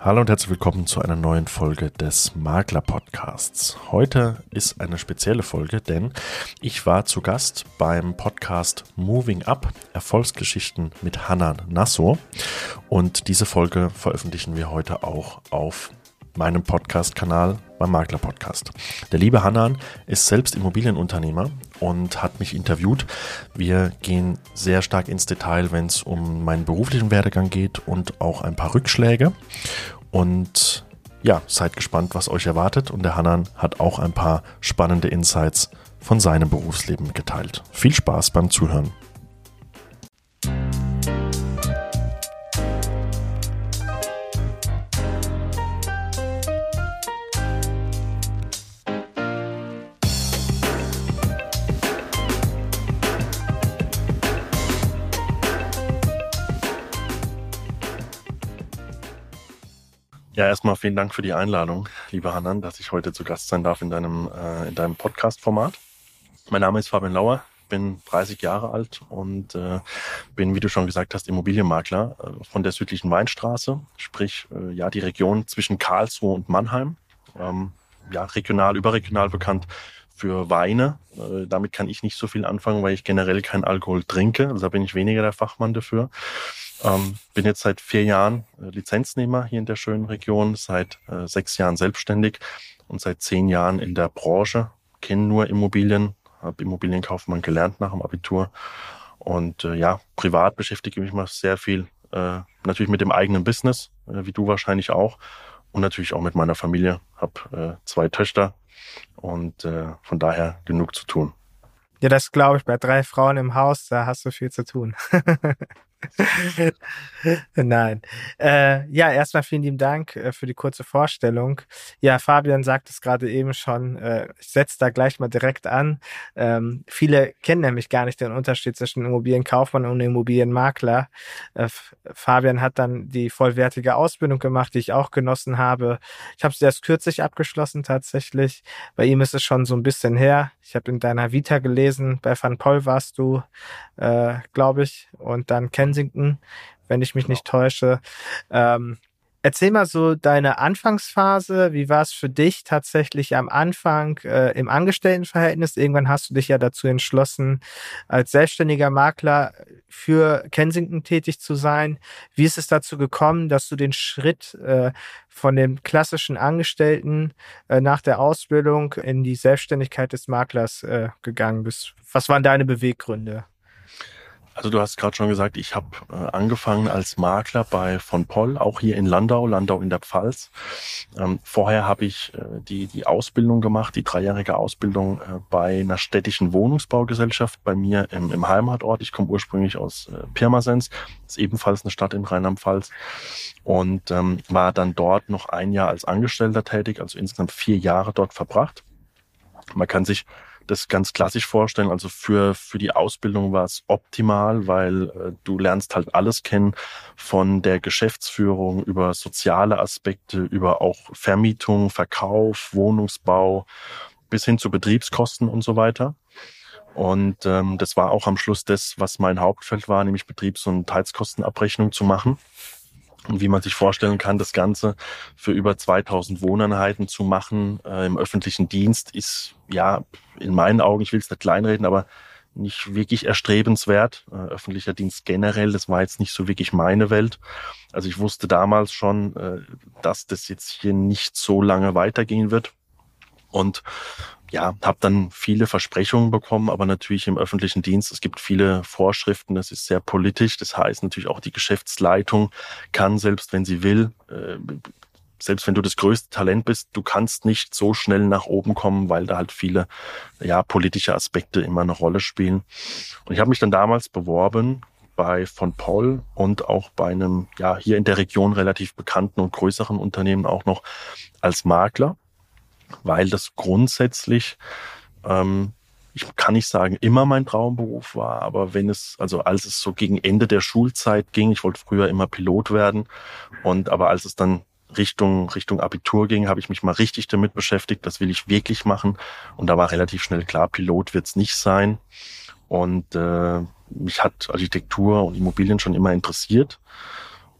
Hallo und herzlich willkommen zu einer neuen Folge des Makler Podcasts. Heute ist eine spezielle Folge, denn ich war zu Gast beim Podcast Moving Up Erfolgsgeschichten mit Hanan Nasso und diese Folge veröffentlichen wir heute auch auf meinem Podcast-Kanal beim Makler Podcast. Der liebe Hanan ist selbst Immobilienunternehmer und hat mich interviewt. Wir gehen sehr stark ins Detail, wenn es um meinen beruflichen Werdegang geht und auch ein paar Rückschläge. Und ja, seid gespannt, was euch erwartet. Und der Hanan hat auch ein paar spannende Insights von seinem Berufsleben geteilt. Viel Spaß beim Zuhören. Ja, erstmal vielen Dank für die Einladung, lieber Hanan, dass ich heute zu Gast sein darf in deinem, äh, in deinem Podcast-Format. Mein Name ist Fabian Lauer, bin 30 Jahre alt und äh, bin, wie du schon gesagt hast, Immobilienmakler äh, von der südlichen Weinstraße, sprich äh, ja die Region zwischen Karlsruhe und Mannheim. Ähm, ja, regional, überregional bekannt für Weine. Äh, damit kann ich nicht so viel anfangen, weil ich generell keinen Alkohol trinke. Also da bin ich weniger der Fachmann dafür. Ähm, bin jetzt seit vier Jahren äh, Lizenznehmer hier in der schönen Region, seit äh, sechs Jahren selbstständig und seit zehn Jahren in der Branche. Kenne nur Immobilien, habe Immobilienkaufmann gelernt nach dem Abitur. Und äh, ja, privat beschäftige ich mich mal sehr viel äh, natürlich mit dem eigenen Business, äh, wie du wahrscheinlich auch. Und natürlich auch mit meiner Familie. Habe zwei Töchter und von daher genug zu tun. Ja, das glaube ich. Bei drei Frauen im Haus, da hast du viel zu tun. Nein. Äh, ja, erstmal vielen lieben Dank äh, für die kurze Vorstellung. Ja, Fabian sagt es gerade eben schon. Äh, ich setze da gleich mal direkt an. Ähm, viele kennen nämlich gar nicht den Unterschied zwischen Immobilienkaufmann und Immobilienmakler. Äh, Fabian hat dann die vollwertige Ausbildung gemacht, die ich auch genossen habe. Ich habe sie erst kürzlich abgeschlossen tatsächlich. Bei ihm ist es schon so ein bisschen her. Ich habe in deiner Vita gelesen, bei Van Poll warst du, äh, glaube ich, und dann kennt Kensington, wenn ich mich genau. nicht täusche. Ähm, Erzähl mal so deine Anfangsphase. Wie war es für dich tatsächlich am Anfang äh, im Angestelltenverhältnis? Irgendwann hast du dich ja dazu entschlossen, als selbstständiger Makler für Kensington tätig zu sein. Wie ist es dazu gekommen, dass du den Schritt äh, von dem klassischen Angestellten äh, nach der Ausbildung in die Selbstständigkeit des Maklers äh, gegangen bist? Was waren deine Beweggründe? Also du hast gerade schon gesagt, ich habe äh, angefangen als Makler bei von Poll, auch hier in Landau, Landau in der Pfalz. Ähm, vorher habe ich äh, die, die Ausbildung gemacht, die dreijährige Ausbildung äh, bei einer städtischen Wohnungsbaugesellschaft bei mir im, im Heimatort. Ich komme ursprünglich aus äh, Pirmasens, ist ebenfalls eine Stadt in Rheinland-Pfalz und ähm, war dann dort noch ein Jahr als Angestellter tätig, also insgesamt vier Jahre dort verbracht. Man kann sich das ganz klassisch vorstellen. Also für, für die Ausbildung war es optimal, weil äh, du lernst halt alles kennen von der Geschäftsführung über soziale Aspekte, über auch Vermietung, Verkauf, Wohnungsbau bis hin zu Betriebskosten und so weiter. Und ähm, das war auch am Schluss das, was mein Hauptfeld war, nämlich Betriebs- und Heizkostenabrechnung zu machen. Und wie man sich vorstellen kann, das Ganze für über 2000 Wohneinheiten zu machen äh, im öffentlichen Dienst ist ja in meinen Augen, ich will es nicht kleinreden, aber nicht wirklich erstrebenswert. Äh, öffentlicher Dienst generell, das war jetzt nicht so wirklich meine Welt. Also ich wusste damals schon, äh, dass das jetzt hier nicht so lange weitergehen wird. Und ja, habe dann viele Versprechungen bekommen, aber natürlich im öffentlichen Dienst, es gibt viele Vorschriften, das ist sehr politisch. Das heißt natürlich auch die Geschäftsleitung kann, selbst wenn sie will, äh, selbst wenn du das größte Talent bist, du kannst nicht so schnell nach oben kommen, weil da halt viele ja, politische Aspekte immer eine Rolle spielen. Und ich habe mich dann damals beworben bei von Paul und auch bei einem ja hier in der Region relativ bekannten und größeren Unternehmen auch noch als Makler weil das grundsätzlich, ähm, ich kann nicht sagen, immer mein Traumberuf war, aber wenn es, also als es so gegen Ende der Schulzeit ging, ich wollte früher immer Pilot werden und aber als es dann Richtung, Richtung Abitur ging, habe ich mich mal richtig damit beschäftigt, das will ich wirklich machen. Und da war relativ schnell klar, Pilot wird es nicht sein. Und äh, mich hat Architektur und Immobilien schon immer interessiert.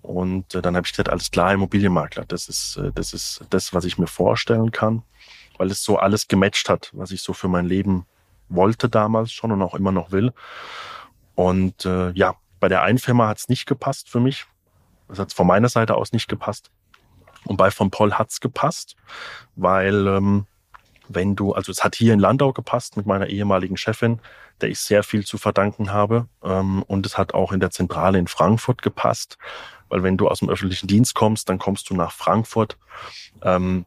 Und äh, dann habe ich gesagt, alles klar, Immobilienmakler, das ist, äh, das ist das, was ich mir vorstellen kann, weil es so alles gematcht hat, was ich so für mein Leben wollte damals schon und auch immer noch will. Und äh, ja, bei der einen Firma hat es nicht gepasst für mich. Das hat von meiner Seite aus nicht gepasst. Und bei von Paul hat's gepasst, weil ähm, wenn du, also es hat hier in Landau gepasst mit meiner ehemaligen Chefin, der ich sehr viel zu verdanken habe. Ähm, und es hat auch in der Zentrale in Frankfurt gepasst, weil wenn du aus dem öffentlichen Dienst kommst, dann kommst du nach Frankfurt. Ähm,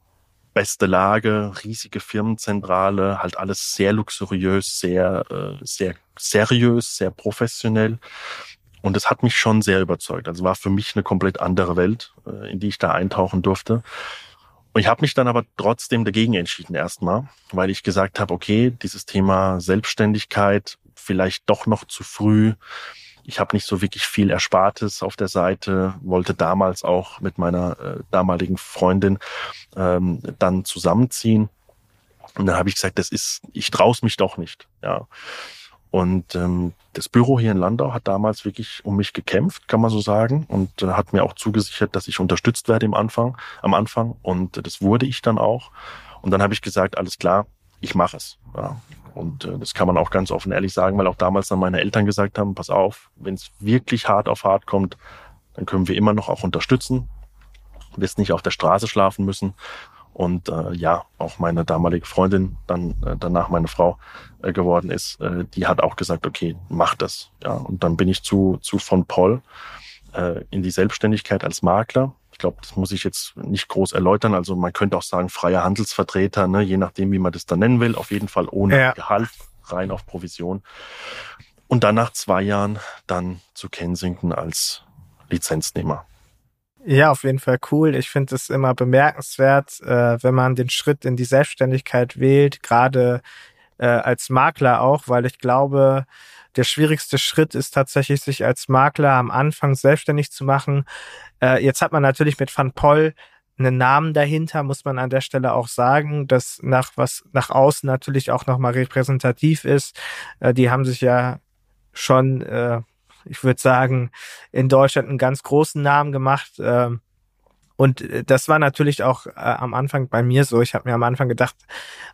beste Lage, riesige Firmenzentrale, halt alles sehr luxuriös, sehr, äh, sehr seriös, sehr professionell. Und es hat mich schon sehr überzeugt. Also war für mich eine komplett andere Welt, äh, in die ich da eintauchen durfte. Und ich habe mich dann aber trotzdem dagegen entschieden erstmal, weil ich gesagt habe, okay, dieses Thema Selbstständigkeit vielleicht doch noch zu früh. Ich habe nicht so wirklich viel Erspartes auf der Seite, wollte damals auch mit meiner äh, damaligen Freundin ähm, dann zusammenziehen. Und dann habe ich gesagt, das ist, ich traue mich doch nicht. Ja. Und ähm, das Büro hier in Landau hat damals wirklich um mich gekämpft, kann man so sagen, und äh, hat mir auch zugesichert, dass ich unterstützt werde im Anfang, am Anfang. Und äh, das wurde ich dann auch. Und dann habe ich gesagt, alles klar, ich mache es. Ja. Und äh, das kann man auch ganz offen ehrlich sagen, weil auch damals dann meine Eltern gesagt haben, pass auf, wenn es wirklich hart auf hart kommt, dann können wir immer noch auch unterstützen. Wirst nicht auf der Straße schlafen müssen. Und äh, ja, auch meine damalige Freundin, dann äh, danach meine Frau äh, geworden ist, äh, die hat auch gesagt, okay, mach das. Ja, und dann bin ich zu, zu von Paul äh, in die Selbstständigkeit als Makler. Ich glaube, das muss ich jetzt nicht groß erläutern. Also man könnte auch sagen, freier Handelsvertreter, ne, je nachdem, wie man das dann nennen will. Auf jeden Fall ohne ja. Gehalt, rein auf Provision. Und dann nach zwei Jahren dann zu Kensington als Lizenznehmer. Ja, auf jeden Fall cool. Ich finde es immer bemerkenswert, äh, wenn man den Schritt in die Selbstständigkeit wählt, gerade äh, als Makler auch, weil ich glaube, der schwierigste Schritt ist tatsächlich, sich als Makler am Anfang selbstständig zu machen. Äh, jetzt hat man natürlich mit Van Poll einen Namen dahinter, muss man an der Stelle auch sagen, dass nach was nach außen natürlich auch nochmal repräsentativ ist. Äh, die haben sich ja schon äh, ich würde sagen, in Deutschland einen ganz großen Namen gemacht. Ähm, und äh, das war natürlich auch äh, am Anfang bei mir so. Ich habe mir am Anfang gedacht,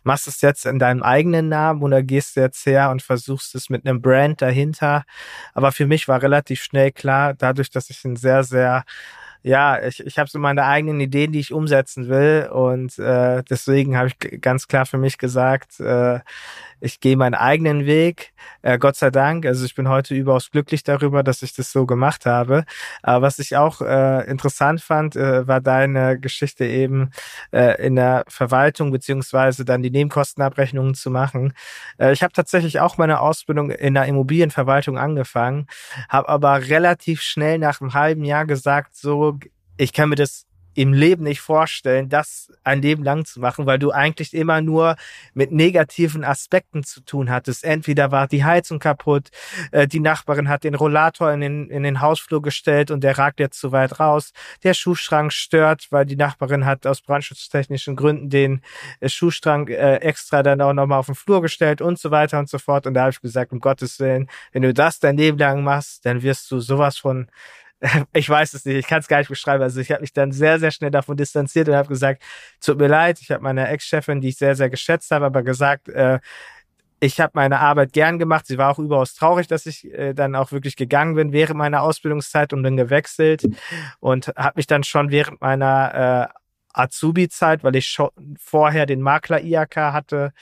machst du es jetzt in deinem eigenen Namen oder gehst du jetzt her und versuchst es mit einem Brand dahinter. Aber für mich war relativ schnell klar, dadurch, dass ich ein sehr, sehr ja, ich, ich habe so meine eigenen Ideen, die ich umsetzen will. Und äh, deswegen habe ich ganz klar für mich gesagt, äh, ich gehe meinen eigenen Weg. Äh, Gott sei Dank. Also ich bin heute überaus glücklich darüber, dass ich das so gemacht habe. Aber was ich auch äh, interessant fand, äh, war deine Geschichte eben äh, in der Verwaltung beziehungsweise dann die Nebenkostenabrechnungen zu machen. Äh, ich habe tatsächlich auch meine Ausbildung in der Immobilienverwaltung angefangen, habe aber relativ schnell nach einem halben Jahr gesagt, so ich kann mir das im Leben nicht vorstellen, das ein Leben lang zu machen, weil du eigentlich immer nur mit negativen Aspekten zu tun hattest. Entweder war die Heizung kaputt, äh, die Nachbarin hat den Rollator in den, in den Hausflur gestellt und der ragt jetzt zu weit raus. Der Schuhschrank stört, weil die Nachbarin hat aus brandschutztechnischen Gründen den äh, Schuhschrank äh, extra dann auch nochmal auf den Flur gestellt und so weiter und so fort. Und da habe ich gesagt, um Gottes Willen, wenn du das dein Leben lang machst, dann wirst du sowas von ich weiß es nicht, ich kann es gar nicht beschreiben. Also ich habe mich dann sehr, sehr schnell davon distanziert und habe gesagt, tut mir leid, ich habe meine Ex-Chefin, die ich sehr, sehr geschätzt habe, aber gesagt, äh, ich habe meine Arbeit gern gemacht. Sie war auch überaus traurig, dass ich äh, dann auch wirklich gegangen bin während meiner Ausbildungszeit und bin gewechselt und habe mich dann schon während meiner äh, Azubi-Zeit, weil ich schon vorher den Makler IAK hatte,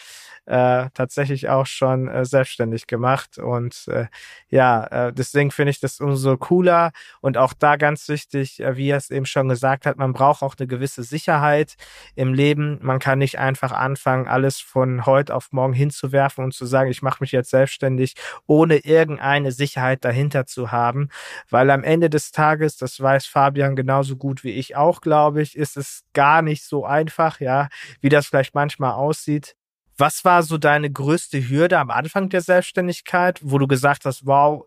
äh, tatsächlich auch schon äh, selbstständig gemacht. Und äh, ja, äh, deswegen finde ich das umso cooler. Und auch da ganz wichtig, äh, wie er es eben schon gesagt hat, man braucht auch eine gewisse Sicherheit im Leben. Man kann nicht einfach anfangen, alles von heute auf morgen hinzuwerfen und zu sagen, ich mache mich jetzt selbstständig, ohne irgendeine Sicherheit dahinter zu haben. Weil am Ende des Tages, das weiß Fabian genauso gut wie ich auch, glaube ich, ist es gar nicht so einfach, ja, wie das vielleicht manchmal aussieht. Was war so deine größte Hürde am Anfang der Selbstständigkeit, wo du gesagt hast, wow,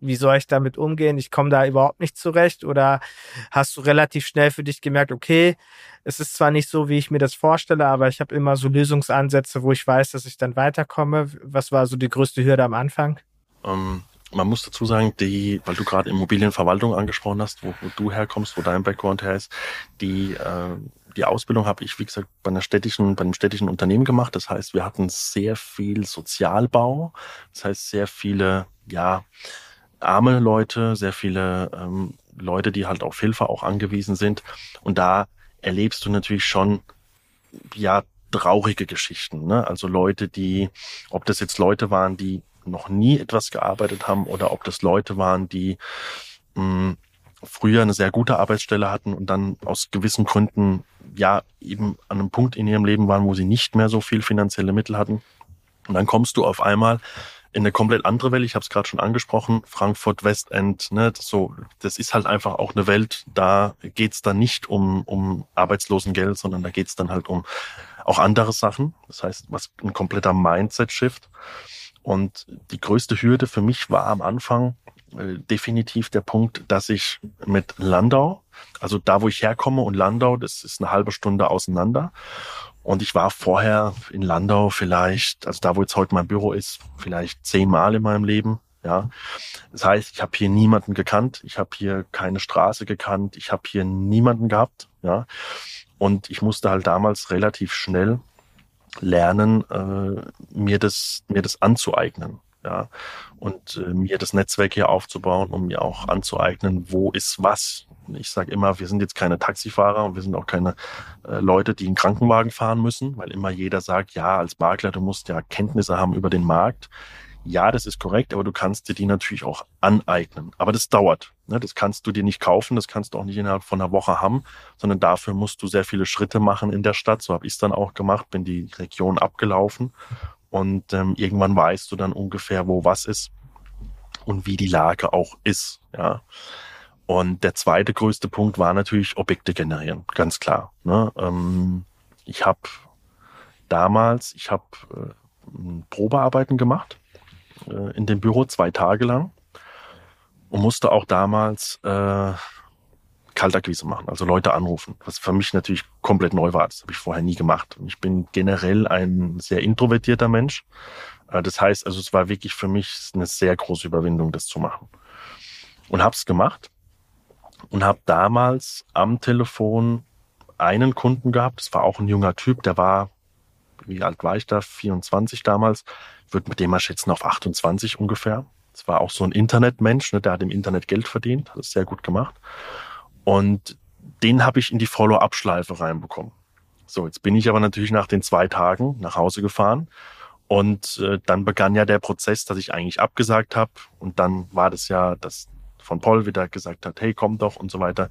wie soll ich damit umgehen? Ich komme da überhaupt nicht zurecht. Oder hast du relativ schnell für dich gemerkt, okay, es ist zwar nicht so, wie ich mir das vorstelle, aber ich habe immer so Lösungsansätze, wo ich weiß, dass ich dann weiterkomme. Was war so die größte Hürde am Anfang? Ähm, man muss dazu sagen, die, weil du gerade Immobilienverwaltung angesprochen hast, wo, wo du herkommst, wo dein Background her ist, die, äh, die Ausbildung habe ich, wie gesagt, bei einer städtischen, bei einem städtischen Unternehmen gemacht. Das heißt, wir hatten sehr viel Sozialbau. Das heißt, sehr viele, ja, arme Leute, sehr viele ähm, Leute, die halt auf Hilfe auch angewiesen sind. Und da erlebst du natürlich schon, ja, traurige Geschichten. Ne? Also Leute, die, ob das jetzt Leute waren, die noch nie etwas gearbeitet haben oder ob das Leute waren, die mh, hm, früher eine sehr gute Arbeitsstelle hatten und dann aus gewissen Gründen ja eben an einem Punkt in ihrem Leben waren, wo sie nicht mehr so viel finanzielle Mittel hatten. Und dann kommst du auf einmal in eine komplett andere Welt. Ich habe es gerade schon angesprochen, Frankfurt Westend. Ne, das so, das ist halt einfach auch eine Welt. Da geht's dann nicht um um Arbeitslosengeld, sondern da geht's dann halt um auch andere Sachen. Das heißt, was ein kompletter Mindset-Shift. Und die größte Hürde für mich war am Anfang äh, definitiv der Punkt, dass ich mit Landau, also da, wo ich herkomme und Landau, das ist eine halbe Stunde auseinander. Und ich war vorher in Landau vielleicht, also da, wo jetzt heute mein Büro ist, vielleicht zehnmal in meinem Leben. Ja, das heißt, ich habe hier niemanden gekannt, ich habe hier keine Straße gekannt, ich habe hier niemanden gehabt. Ja, und ich musste halt damals relativ schnell lernen, äh, mir das mir das anzueignen ja, und äh, mir das Netzwerk hier aufzubauen, um mir auch anzueignen, wo ist was. Ich sage immer, wir sind jetzt keine Taxifahrer und wir sind auch keine äh, Leute, die einen Krankenwagen fahren müssen, weil immer jeder sagt, ja, als Makler, du musst ja Kenntnisse haben über den Markt. Ja, das ist korrekt, aber du kannst dir die natürlich auch aneignen. Aber das dauert. Ne? Das kannst du dir nicht kaufen, das kannst du auch nicht innerhalb von einer Woche haben, sondern dafür musst du sehr viele Schritte machen in der Stadt. So habe ich es dann auch gemacht, bin die Region abgelaufen und ähm, irgendwann weißt du dann ungefähr, wo was ist und wie die Lage auch ist. Ja. Und der zweite größte Punkt war natürlich Objekte generieren, ganz klar. Ne? Ähm, ich habe damals, ich habe äh, Probearbeiten gemacht äh, in dem Büro zwei Tage lang und musste auch damals äh, Kaltakquise machen, also Leute anrufen, was für mich natürlich komplett neu war. Das habe ich vorher nie gemacht. Und ich bin generell ein sehr introvertierter Mensch. Äh, das heißt, also es war wirklich für mich eine sehr große Überwindung, das zu machen. Und habe es gemacht und habe damals am Telefon einen Kunden gehabt. Das war auch ein junger Typ, der war, wie alt war ich da? 24 damals. Ich würde mit dem mal schätzen auf 28 ungefähr. Das war auch so ein Internetmensch, ne, der hat im Internet Geld verdient, hat es sehr gut gemacht. Und den habe ich in die Follow-up-Schleife reinbekommen. So, jetzt bin ich aber natürlich nach den zwei Tagen nach Hause gefahren und äh, dann begann ja der Prozess, dass ich eigentlich abgesagt habe und dann war das ja, dass von Paul wieder gesagt hat, hey, komm doch und so weiter.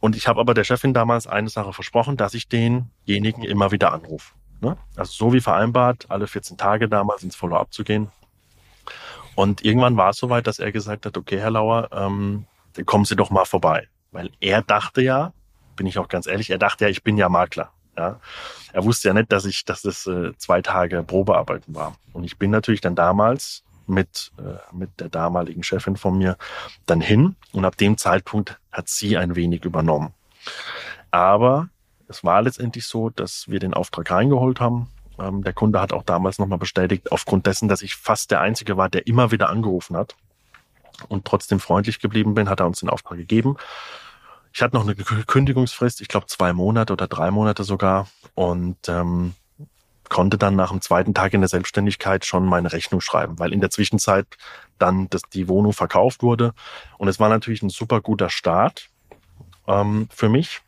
Und ich habe aber der Chefin damals eine Sache versprochen, dass ich denjenigen immer wieder anrufe. Ne? Also so wie vereinbart, alle 14 Tage damals ins Follow-up zu gehen. Und irgendwann war es soweit, dass er gesagt hat, okay, Herr Lauer, ähm, kommen Sie doch mal vorbei. Weil er dachte ja, bin ich auch ganz ehrlich, er dachte ja, ich bin ja Makler. Ja. Er wusste ja nicht, dass ich, dass das äh, zwei Tage Probearbeiten war. Und ich bin natürlich dann damals mit, äh, mit der damaligen Chefin von mir dann hin und ab dem Zeitpunkt hat sie ein wenig übernommen. Aber es war letztendlich so, dass wir den Auftrag reingeholt haben. Ähm, der Kunde hat auch damals nochmal bestätigt, aufgrund dessen, dass ich fast der Einzige war, der immer wieder angerufen hat und trotzdem freundlich geblieben bin, hat er uns den Auftrag gegeben. Ich hatte noch eine Kündigungsfrist, ich glaube zwei Monate oder drei Monate sogar und ähm, konnte dann nach dem zweiten Tag in der Selbstständigkeit schon meine Rechnung schreiben, weil in der Zwischenzeit dann das, die Wohnung verkauft wurde und es war natürlich ein super guter Start ähm, für mich.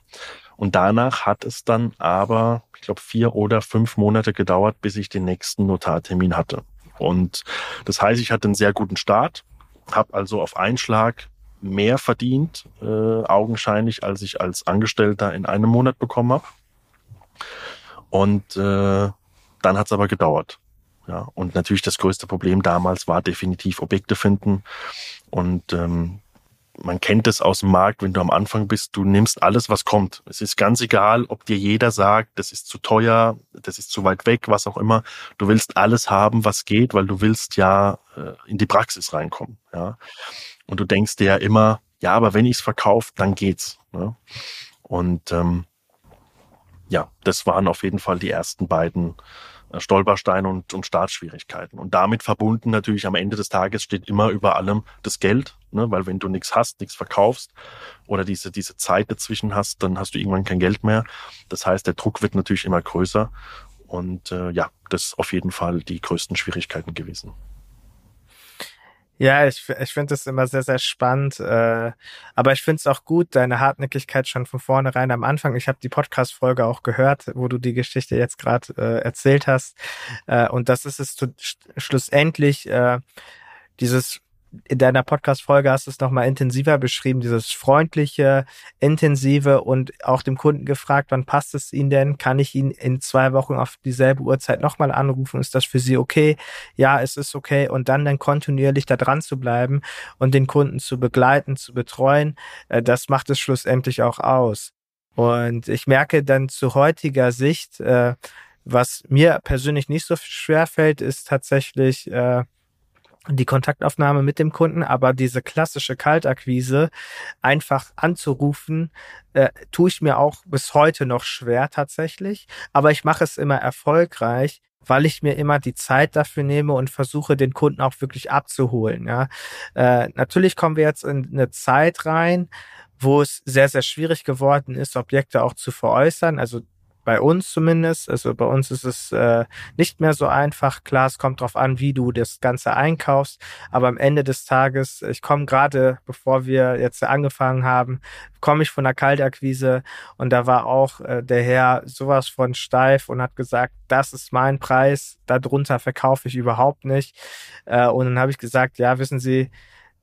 Und danach hat es dann aber, ich glaube, vier oder fünf Monate gedauert, bis ich den nächsten Notartermin hatte. Und das heißt, ich hatte einen sehr guten Start, habe also auf einen Schlag mehr verdient, äh, augenscheinlich, als ich als Angestellter in einem Monat bekommen habe. Und äh, dann hat es aber gedauert. Ja, und natürlich das größte Problem damals war definitiv Objekte finden. Und ähm, man kennt es aus dem Markt, wenn du am Anfang bist, du nimmst alles, was kommt. Es ist ganz egal, ob dir jeder sagt, das ist zu teuer, das ist zu weit weg, was auch immer. Du willst alles haben, was geht, weil du willst ja äh, in die Praxis reinkommen. Ja? Und du denkst dir ja immer, ja, aber wenn ich es verkaufe, dann geht's. Ne? Und ähm, ja, das waren auf jeden Fall die ersten beiden Stolpersteine und, und Startschwierigkeiten. Und damit verbunden natürlich am Ende des Tages steht immer über allem das Geld, ne? weil wenn du nichts hast, nichts verkaufst oder diese, diese Zeit dazwischen hast, dann hast du irgendwann kein Geld mehr. Das heißt, der Druck wird natürlich immer größer. Und äh, ja, das ist auf jeden Fall die größten Schwierigkeiten gewesen. Ja, ich, ich finde es immer sehr, sehr spannend. Äh, aber ich finde es auch gut, deine Hartnäckigkeit schon von vornherein am Anfang. Ich habe die Podcast-Folge auch gehört, wo du die Geschichte jetzt gerade äh, erzählt hast. Äh, und das ist es zu, schlussendlich, äh, dieses in deiner Podcast-Folge hast du es nochmal intensiver beschrieben, dieses freundliche, intensive und auch dem Kunden gefragt, wann passt es Ihnen denn? Kann ich ihn in zwei Wochen auf dieselbe Uhrzeit nochmal anrufen? Ist das für Sie okay? Ja, es ist okay. Und dann dann kontinuierlich da dran zu bleiben und den Kunden zu begleiten, zu betreuen, äh, das macht es schlussendlich auch aus. Und ich merke dann zu heutiger Sicht, äh, was mir persönlich nicht so schwer fällt, ist tatsächlich, äh, die Kontaktaufnahme mit dem Kunden, aber diese klassische Kaltakquise einfach anzurufen, äh, tue ich mir auch bis heute noch schwer tatsächlich. Aber ich mache es immer erfolgreich, weil ich mir immer die Zeit dafür nehme und versuche, den Kunden auch wirklich abzuholen. Ja, äh, natürlich kommen wir jetzt in eine Zeit rein, wo es sehr, sehr schwierig geworden ist, Objekte auch zu veräußern. Also bei uns zumindest. Also bei uns ist es äh, nicht mehr so einfach. Klar, es kommt drauf an, wie du das Ganze einkaufst. Aber am Ende des Tages, ich komme gerade, bevor wir jetzt angefangen haben, komme ich von der Kaltakquise und da war auch äh, der Herr sowas von steif und hat gesagt, das ist mein Preis, darunter verkaufe ich überhaupt nicht. Äh, und dann habe ich gesagt, ja, wissen Sie,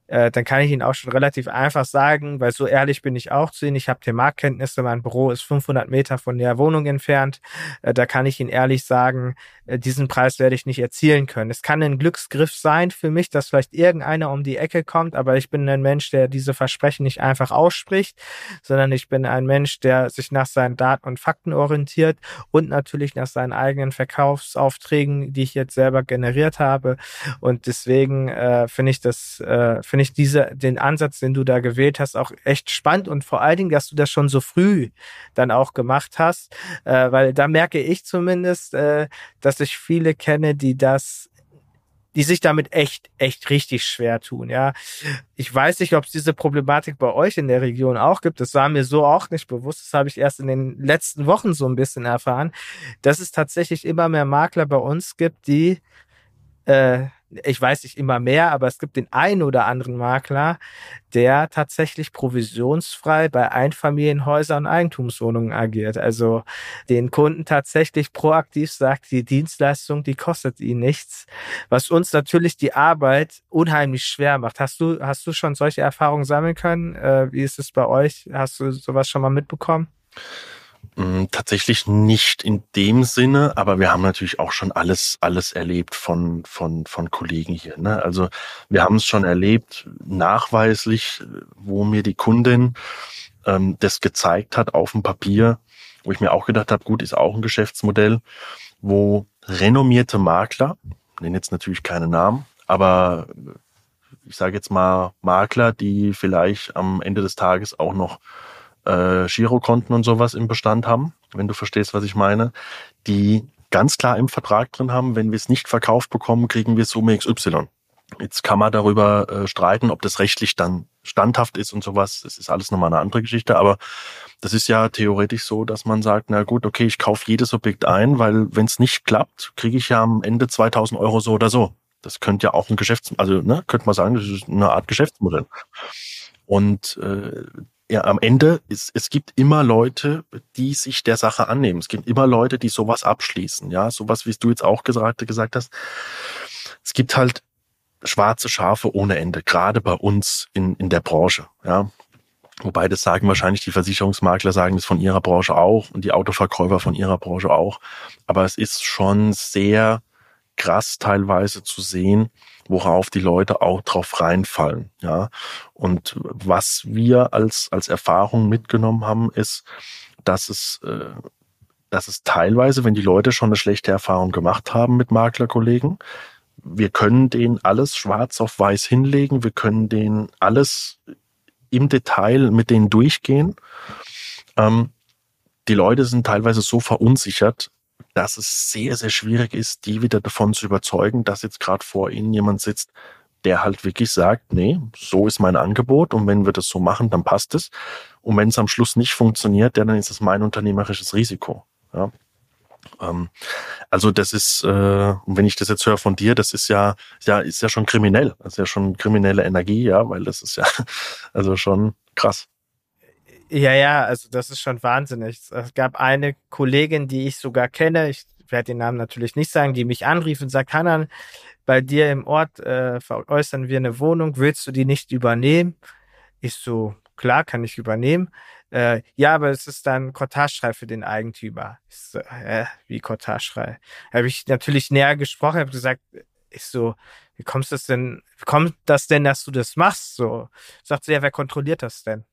äh, dann kann ich Ihnen auch schon relativ einfach sagen, weil so ehrlich bin ich auch zu Ihnen. Ich habe die Marktkenntnisse, mein Büro ist 500 Meter von der Wohnung entfernt. Äh, da kann ich Ihnen ehrlich sagen, äh, diesen Preis werde ich nicht erzielen können. Es kann ein Glücksgriff sein für mich, dass vielleicht irgendeiner um die Ecke kommt, aber ich bin ein Mensch, der diese Versprechen nicht einfach ausspricht, sondern ich bin ein Mensch, der sich nach seinen Daten und Fakten orientiert und natürlich nach seinen eigenen Verkaufsaufträgen, die ich jetzt selber generiert habe. Und deswegen äh, finde ich das, äh, finde ich diese, den Ansatz, den du da gewählt hast, auch echt spannend und vor allen Dingen, dass du das schon so früh dann auch gemacht hast, äh, weil da merke ich zumindest, äh, dass ich viele kenne, die das die sich damit echt, echt richtig schwer tun, ja. Ich weiß nicht, ob es diese Problematik bei euch in der Region auch gibt. Das war mir so auch nicht bewusst. Das habe ich erst in den letzten Wochen so ein bisschen erfahren, dass es tatsächlich immer mehr Makler bei uns gibt, die äh, ich weiß nicht immer mehr, aber es gibt den einen oder anderen Makler, der tatsächlich provisionsfrei bei Einfamilienhäusern und Eigentumswohnungen agiert. Also den Kunden tatsächlich proaktiv sagt, die Dienstleistung, die kostet ihn nichts, was uns natürlich die Arbeit unheimlich schwer macht. Hast du, hast du schon solche Erfahrungen sammeln können? Äh, wie ist es bei euch? Hast du sowas schon mal mitbekommen? Mm, tatsächlich nicht in dem Sinne, aber wir haben natürlich auch schon alles, alles erlebt von, von, von Kollegen hier. Ne? Also wir haben es schon erlebt, nachweislich, wo mir die Kundin ähm, das gezeigt hat auf dem Papier, wo ich mir auch gedacht habe, gut, ist auch ein Geschäftsmodell, wo renommierte Makler, nenne jetzt natürlich keine Namen, aber ich sage jetzt mal Makler, die vielleicht am Ende des Tages auch noch äh, Girokonten und sowas im Bestand haben, wenn du verstehst, was ich meine, die ganz klar im Vertrag drin haben, wenn wir es nicht verkauft bekommen, kriegen wir Summe XY. Jetzt kann man darüber äh, streiten, ob das rechtlich dann standhaft ist und sowas. Das ist alles nochmal eine andere Geschichte. Aber das ist ja theoretisch so, dass man sagt, na gut, okay, ich kaufe jedes Objekt ein, weil wenn es nicht klappt, kriege ich ja am Ende 2000 Euro so oder so. Das könnte ja auch ein Geschäfts, also ne, könnte man sagen, das ist eine Art Geschäftsmodell. Und äh, ja, am Ende, ist, es gibt immer Leute, die sich der Sache annehmen. Es gibt immer Leute, die sowas abschließen. Ja, sowas, wie du jetzt auch gesagt, gesagt hast. Es gibt halt schwarze Schafe ohne Ende, gerade bei uns in, in der Branche. Ja, Wobei das sagen wahrscheinlich die Versicherungsmakler sagen das von ihrer Branche auch und die Autoverkäufer von ihrer Branche auch. Aber es ist schon sehr krass teilweise zu sehen, worauf die Leute auch drauf reinfallen, ja. Und was wir als, als Erfahrung mitgenommen haben, ist, dass es, äh, dass es teilweise, wenn die Leute schon eine schlechte Erfahrung gemacht haben mit Maklerkollegen, wir können denen alles schwarz auf weiß hinlegen, wir können denen alles im Detail mit denen durchgehen. Ähm, die Leute sind teilweise so verunsichert, dass es sehr, sehr schwierig ist, die wieder davon zu überzeugen, dass jetzt gerade vor ihnen jemand sitzt, der halt wirklich sagt, nee, so ist mein Angebot und wenn wir das so machen, dann passt es. Und wenn es am Schluss nicht funktioniert, dann ist es mein unternehmerisches Risiko. Ja. Ähm, also das ist, äh, wenn ich das jetzt höre von dir, das ist ja, ja, ist ja schon kriminell. Das ist ja schon kriminelle Energie, ja, weil das ist ja, also schon krass. Ja, ja, also das ist schon wahnsinnig. Es gab eine Kollegin, die ich sogar kenne, ich werde den Namen natürlich nicht sagen, die mich anrief und sagt, Hanan, bei dir im Ort äh, veräußern wir eine Wohnung, willst du die nicht übernehmen? Ich so, klar, kann ich übernehmen. Äh, ja, aber es ist dann Kortageschrei für den Eigentümer. Ich so, äh, wie Kortageschrei? Habe ich natürlich näher gesprochen, habe gesagt, ich so, wie kommst das denn, wie kommt das denn, dass du das machst? So, sagt sie, ja, wer kontrolliert das denn?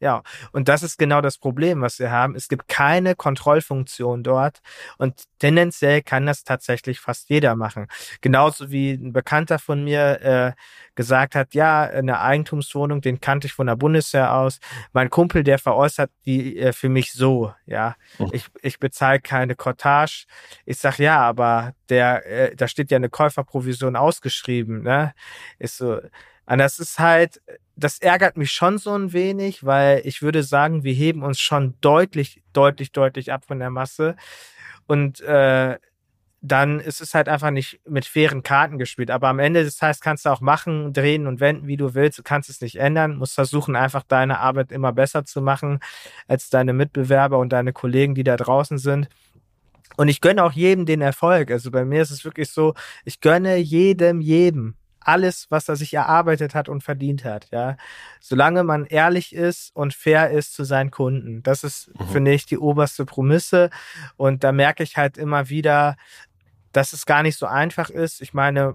Ja, und das ist genau das Problem, was wir haben. Es gibt keine Kontrollfunktion dort und tendenziell kann das tatsächlich fast jeder machen. Genauso wie ein Bekannter von mir äh, gesagt hat, ja, eine Eigentumswohnung, den kannte ich von der Bundeswehr aus. Mein Kumpel, der veräußert die äh, für mich so, ja. Mhm. Ich, ich bezahle keine Cottage. Ich sag ja, aber der, äh, da steht ja eine Käuferprovision ausgeschrieben, ne? Ist so. Und das ist halt, das ärgert mich schon so ein wenig, weil ich würde sagen, wir heben uns schon deutlich, deutlich, deutlich ab von der Masse. Und äh, dann ist es halt einfach nicht mit fairen Karten gespielt. Aber am Ende des Tages kannst du auch machen, drehen und wenden, wie du willst. Du kannst es nicht ändern. musst versuchen, einfach deine Arbeit immer besser zu machen als deine Mitbewerber und deine Kollegen, die da draußen sind. Und ich gönne auch jedem den Erfolg. Also bei mir ist es wirklich so, ich gönne jedem, jedem alles, was er sich erarbeitet hat und verdient hat, ja. Solange man ehrlich ist und fair ist zu seinen Kunden. Das ist, mhm. finde ich, die oberste Prämisse. Und da merke ich halt immer wieder, dass es gar nicht so einfach ist. Ich meine,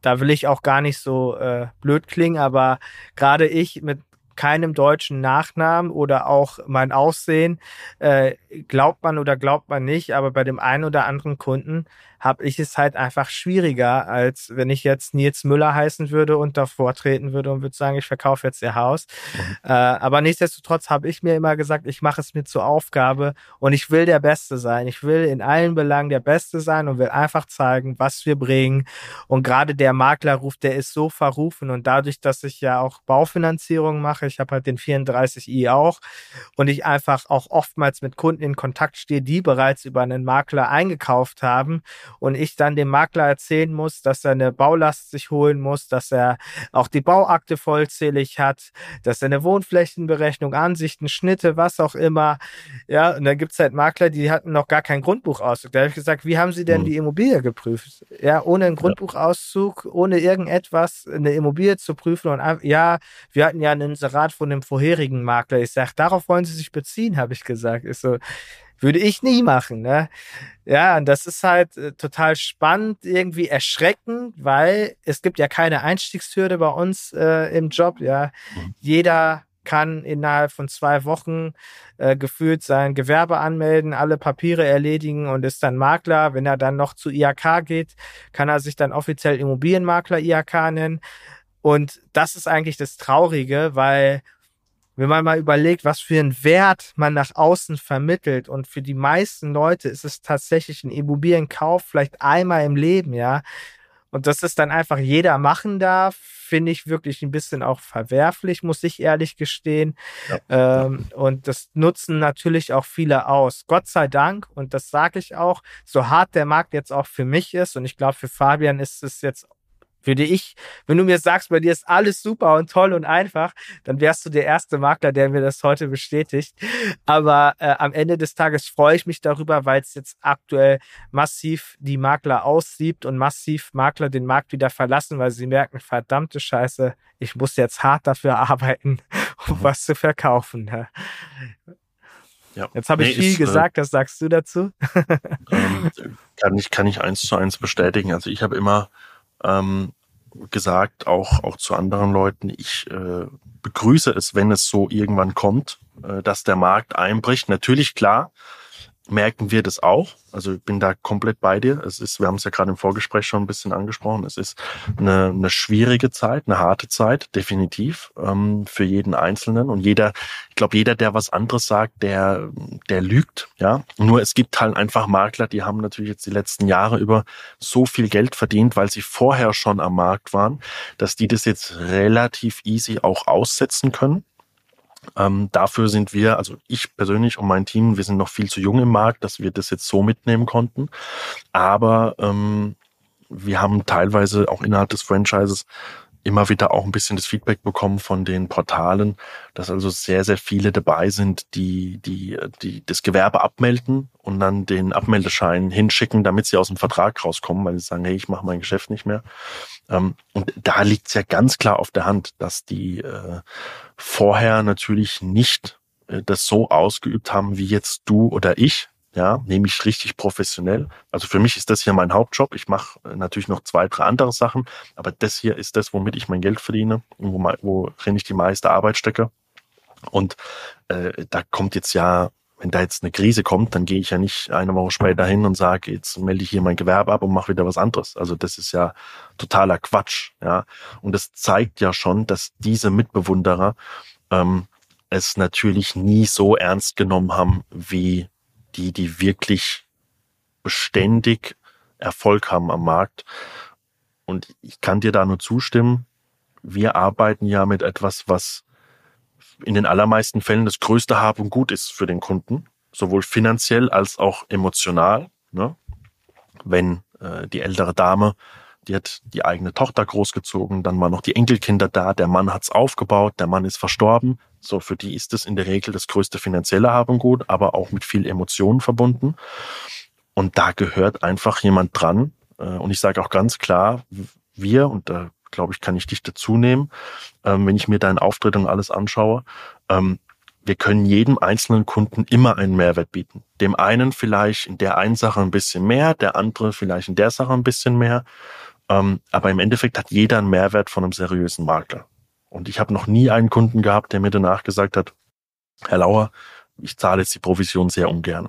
da will ich auch gar nicht so äh, blöd klingen, aber gerade ich mit keinem deutschen Nachnamen oder auch mein Aussehen, äh, glaubt man oder glaubt man nicht, aber bei dem einen oder anderen Kunden habe ich es halt einfach schwieriger, als wenn ich jetzt Nils Müller heißen würde und davor treten würde und würde sagen, ich verkaufe jetzt ihr Haus. Mhm. Äh, aber nichtsdestotrotz habe ich mir immer gesagt, ich mache es mir zur Aufgabe und ich will der Beste sein. Ich will in allen Belangen der Beste sein und will einfach zeigen, was wir bringen. Und gerade der Maklerruf, der ist so verrufen und dadurch, dass ich ja auch Baufinanzierung mache, ich habe halt den 34i auch und ich einfach auch oftmals mit Kunden in Kontakt stehe, die bereits über einen Makler eingekauft haben und ich dann dem Makler erzählen muss, dass er eine Baulast sich holen muss, dass er auch die Bauakte vollzählig hat, dass er eine Wohnflächenberechnung, Ansichten, Schnitte, was auch immer. Ja, und dann gibt's halt Makler, die hatten noch gar keinen Grundbuchauszug. Da habe ich gesagt, wie haben Sie denn mhm. die Immobilie geprüft? Ja, ohne einen Grundbuchauszug, ohne irgendetwas eine Immobilie zu prüfen und ja, wir hatten ja ein Inserat von dem vorherigen Makler. Ich sage, darauf wollen Sie sich beziehen, habe ich gesagt. Ist so, würde ich nie machen, ne? Ja, und das ist halt äh, total spannend, irgendwie erschreckend, weil es gibt ja keine Einstiegshürde bei uns äh, im Job, ja. Jeder kann innerhalb von zwei Wochen äh, gefühlt sein Gewerbe anmelden, alle Papiere erledigen und ist dann Makler. Wenn er dann noch zu IHK geht, kann er sich dann offiziell Immobilienmakler IHK nennen. Und das ist eigentlich das Traurige, weil wenn man mal überlegt, was für einen Wert man nach außen vermittelt und für die meisten Leute ist es tatsächlich ein Immobilienkauf vielleicht einmal im Leben, ja. Und dass es dann einfach jeder machen darf, finde ich wirklich ein bisschen auch verwerflich, muss ich ehrlich gestehen. Ja, ähm. Und das nutzen natürlich auch viele aus. Gott sei Dank, und das sage ich auch, so hart der Markt jetzt auch für mich ist, und ich glaube, für Fabian ist es jetzt würde ich, wenn du mir sagst, bei dir ist alles super und toll und einfach, dann wärst du der erste Makler, der mir das heute bestätigt. Aber äh, am Ende des Tages freue ich mich darüber, weil es jetzt aktuell massiv die Makler aussiebt und massiv Makler den Markt wieder verlassen, weil sie merken, verdammte Scheiße, ich muss jetzt hart dafür arbeiten, um was zu verkaufen. Ja. Jetzt habe ich nee, viel ist, äh, gesagt, was sagst du dazu? ähm, kann ich kann ich eins zu eins bestätigen. Also ich habe immer ähm, gesagt, auch, auch zu anderen Leuten, ich äh, begrüße es, wenn es so irgendwann kommt, äh, dass der Markt einbricht. Natürlich klar, merken wir das auch. Also ich bin da komplett bei dir. Es ist, wir haben es ja gerade im Vorgespräch schon ein bisschen angesprochen, es ist eine, eine schwierige Zeit, eine harte Zeit, definitiv, ähm, für jeden Einzelnen. Und jeder, ich glaube, jeder, der was anderes sagt, der, der lügt, ja. Nur es gibt halt einfach Makler, die haben natürlich jetzt die letzten Jahre über so viel Geld verdient, weil sie vorher schon am Markt waren, dass die das jetzt relativ easy auch aussetzen können. Ähm, dafür sind wir, also ich persönlich und mein Team, wir sind noch viel zu jung im Markt, dass wir das jetzt so mitnehmen konnten. Aber ähm, wir haben teilweise auch innerhalb des Franchises immer wieder auch ein bisschen das Feedback bekommen von den Portalen, dass also sehr, sehr viele dabei sind, die, die, die das Gewerbe abmelden und dann den Abmeldeschein hinschicken, damit sie aus dem Vertrag rauskommen, weil sie sagen, hey, ich mache mein Geschäft nicht mehr. Ähm, und da liegt es ja ganz klar auf der Hand, dass die äh, vorher natürlich nicht äh, das so ausgeübt haben wie jetzt du oder ich, ja, nehme ich richtig professionell. Also für mich ist das hier mein Hauptjob. Ich mache äh, natürlich noch zwei, drei andere Sachen, aber das hier ist das, womit ich mein Geld verdiene und wo, worin ich die meiste Arbeit stecke. Und äh, da kommt jetzt ja, wenn da jetzt eine Krise kommt, dann gehe ich ja nicht eine Woche später hin und sage, jetzt melde ich hier mein Gewerbe ab und mache wieder was anderes. Also das ist ja totaler Quatsch, ja. Und das zeigt ja schon, dass diese Mitbewunderer ähm, es natürlich nie so ernst genommen haben wie die, die wirklich beständig Erfolg haben am Markt. Und ich kann dir da nur zustimmen. Wir arbeiten ja mit etwas, was in den allermeisten Fällen das größte Hab und Gut ist für den Kunden, sowohl finanziell als auch emotional. Ne? Wenn äh, die ältere Dame, die hat die eigene Tochter großgezogen, dann waren noch die Enkelkinder da, der Mann hat's aufgebaut, der Mann ist verstorben, so, für die ist es in der Regel das größte finanzielle Haben gut, aber auch mit viel Emotionen verbunden. Und da gehört einfach jemand dran. Äh, und ich sage auch ganz klar, wir, und da glaube ich, kann ich dich dazu nehmen, ähm, wenn ich mir deinen Auftritt und alles anschaue, ähm, wir können jedem einzelnen Kunden immer einen Mehrwert bieten. Dem einen vielleicht in der einen Sache ein bisschen mehr, der andere vielleicht in der Sache ein bisschen mehr. Ähm, aber im Endeffekt hat jeder einen Mehrwert von einem seriösen Makler. Und ich habe noch nie einen Kunden gehabt, der mir danach gesagt hat, Herr Lauer, ich zahle jetzt die Provision sehr ungern.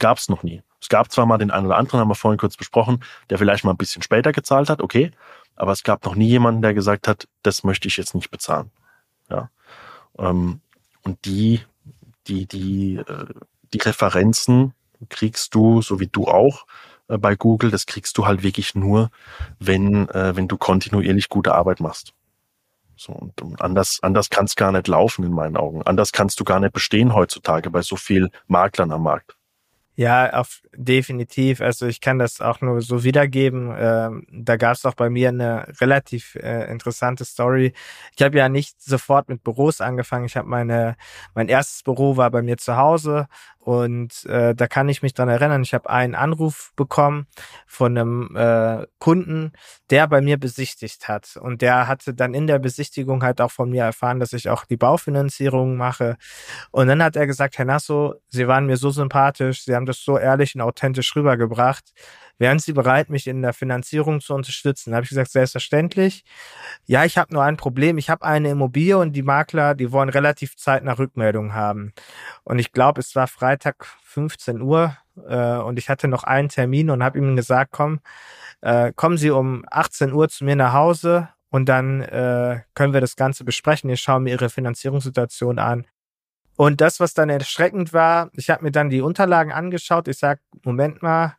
Gab es noch nie. Es gab zwar mal den einen oder anderen, haben wir vorhin kurz besprochen, der vielleicht mal ein bisschen später gezahlt hat, okay, aber es gab noch nie jemanden, der gesagt hat, das möchte ich jetzt nicht bezahlen. Ja. Ähm, und die, die, die, äh, die Referenzen kriegst du, so wie du auch, äh, bei Google, das kriegst du halt wirklich nur, wenn, äh, wenn du kontinuierlich gute Arbeit machst. So, und, und anders, anders kann es gar nicht laufen in meinen Augen. Anders kannst du gar nicht bestehen heutzutage bei so viel Maklern am Markt. Ja, auf, definitiv. Also ich kann das auch nur so wiedergeben. Ähm, da gab es auch bei mir eine relativ äh, interessante Story. Ich habe ja nicht sofort mit Büros angefangen. Ich habe meine, mein erstes Büro war bei mir zu Hause und äh, da kann ich mich dran erinnern, ich habe einen Anruf bekommen von einem äh, Kunden, der bei mir besichtigt hat. Und der hatte dann in der Besichtigung halt auch von mir erfahren, dass ich auch die Baufinanzierung mache. Und dann hat er gesagt, Herr Nasso, Sie waren mir so sympathisch, Sie haben das so ehrlich und authentisch rübergebracht. Wären Sie bereit, mich in der Finanzierung zu unterstützen? Da habe ich gesagt, selbstverständlich. Ja, ich habe nur ein Problem. Ich habe eine Immobilie und die Makler, die wollen relativ zeitnah Rückmeldung haben. Und ich glaube, es war Freitag 15 Uhr äh, und ich hatte noch einen Termin und habe ihm gesagt, komm, äh, kommen Sie um 18 Uhr zu mir nach Hause und dann äh, können wir das Ganze besprechen. Ich schaue mir Ihre Finanzierungssituation an. Und das, was dann erschreckend war, ich habe mir dann die Unterlagen angeschaut. Ich sag, Moment mal,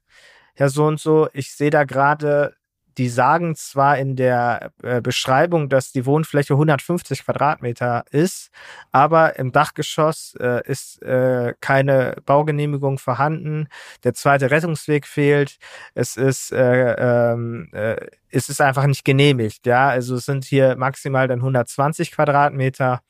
Herr so und so, ich sehe da gerade, die sagen zwar in der äh, Beschreibung, dass die Wohnfläche 150 Quadratmeter ist, aber im Dachgeschoss äh, ist äh, keine Baugenehmigung vorhanden. Der zweite Rettungsweg fehlt. Es ist äh, ähm, äh, es ist einfach nicht genehmigt. Ja, also es sind hier maximal dann 120 Quadratmeter.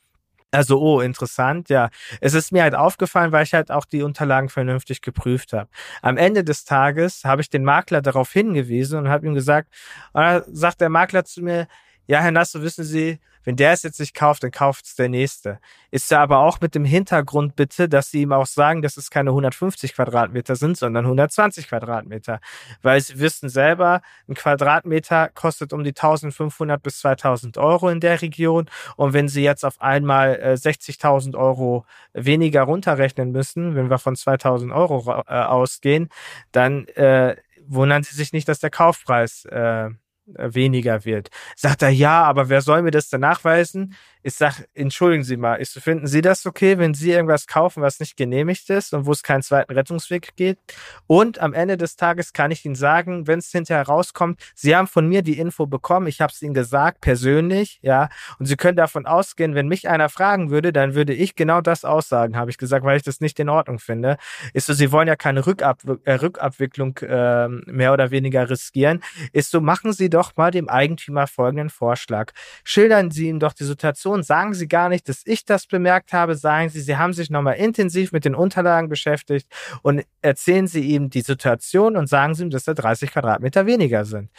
Also, oh, interessant, ja. Es ist mir halt aufgefallen, weil ich halt auch die Unterlagen vernünftig geprüft habe. Am Ende des Tages habe ich den Makler darauf hingewiesen und habe ihm gesagt, und dann sagt der Makler zu mir, ja, Herr Nasso, wissen Sie, wenn der es jetzt nicht kauft, dann kauft es der Nächste. Ist ja aber auch mit dem Hintergrund bitte, dass sie ihm auch sagen, dass es keine 150 Quadratmeter sind, sondern 120 Quadratmeter. Weil sie wissen selber, ein Quadratmeter kostet um die 1500 bis 2000 Euro in der Region. Und wenn sie jetzt auf einmal äh, 60.000 Euro weniger runterrechnen müssen, wenn wir von 2000 Euro äh, ausgehen, dann äh, wundern sie sich nicht, dass der Kaufpreis äh, weniger wird. Sagt er, ja, aber wer soll mir das denn nachweisen? Ich sag, entschuldigen Sie mal, ist, finden Sie das okay, wenn Sie irgendwas kaufen, was nicht genehmigt ist und wo es keinen zweiten Rettungsweg geht? Und am Ende des Tages kann ich Ihnen sagen, wenn es hinterher rauskommt, Sie haben von mir die Info bekommen, ich habe es Ihnen gesagt, persönlich, ja, und Sie können davon ausgehen, wenn mich einer fragen würde, dann würde ich genau das aussagen, habe ich gesagt, weil ich das nicht in Ordnung finde. Ist so, Sie wollen ja keine Rückab äh, Rückabwicklung äh, mehr oder weniger riskieren. Ist so, machen Sie doch mal dem Eigentümer folgenden Vorschlag. Schildern Sie ihm doch die Situation Situation sagen Sie gar nicht, dass ich das bemerkt habe. Sagen Sie, Sie haben sich nochmal intensiv mit den Unterlagen beschäftigt und erzählen Sie ihm die Situation und sagen Sie ihm, dass da 30 Quadratmeter weniger sind.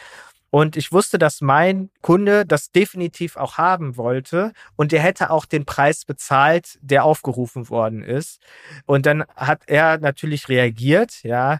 Und ich wusste, dass mein Kunde das definitiv auch haben wollte und der hätte auch den Preis bezahlt, der aufgerufen worden ist. Und dann hat er natürlich reagiert, ja.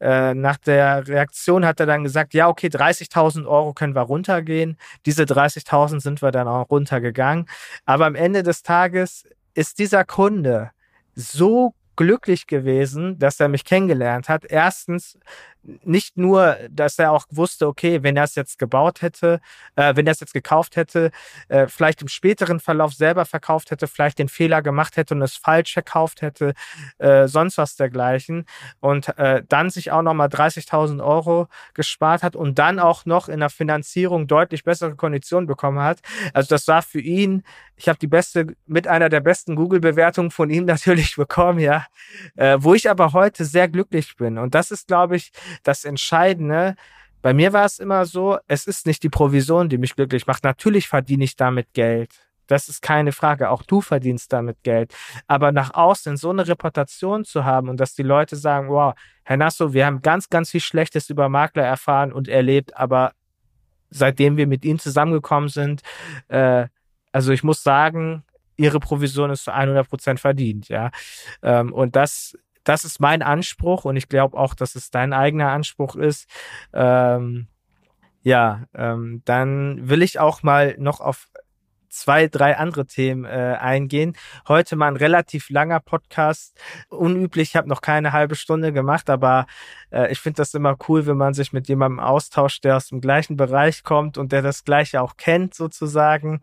Äh, nach der Reaktion hat er dann gesagt, ja, okay, 30.000 Euro können wir runtergehen. Diese 30.000 sind wir dann auch runtergegangen. Aber am Ende des Tages ist dieser Kunde so glücklich gewesen, dass er mich kennengelernt hat. Erstens, nicht nur, dass er auch wusste, okay, wenn er es jetzt gebaut hätte, äh, wenn er es jetzt gekauft hätte, äh, vielleicht im späteren Verlauf selber verkauft hätte, vielleicht den Fehler gemacht hätte und es falsch verkauft hätte, äh, sonst was dergleichen. Und äh, dann sich auch nochmal 30.000 Euro gespart hat und dann auch noch in der Finanzierung deutlich bessere Konditionen bekommen hat. Also das war für ihn, ich habe die beste, mit einer der besten Google-Bewertungen von ihm natürlich bekommen, ja, äh, wo ich aber heute sehr glücklich bin. Und das ist, glaube ich, das Entscheidende, bei mir war es immer so, es ist nicht die Provision, die mich glücklich macht. Natürlich verdiene ich damit Geld. Das ist keine Frage. Auch du verdienst damit Geld. Aber nach außen so eine Reputation zu haben und dass die Leute sagen, wow, Herr Nasso, wir haben ganz, ganz viel Schlechtes über Makler erfahren und erlebt, aber seitdem wir mit ihnen zusammengekommen sind, äh, also ich muss sagen, ihre Provision ist zu 100 Prozent verdient, ja. Ähm, und das das ist mein Anspruch und ich glaube auch, dass es dein eigener Anspruch ist. Ähm, ja, ähm, dann will ich auch mal noch auf zwei, drei andere Themen äh, eingehen. Heute mal ein relativ langer Podcast. Unüblich, ich habe noch keine halbe Stunde gemacht, aber äh, ich finde das immer cool, wenn man sich mit jemandem austauscht, der aus dem gleichen Bereich kommt und der das gleiche auch kennt, sozusagen.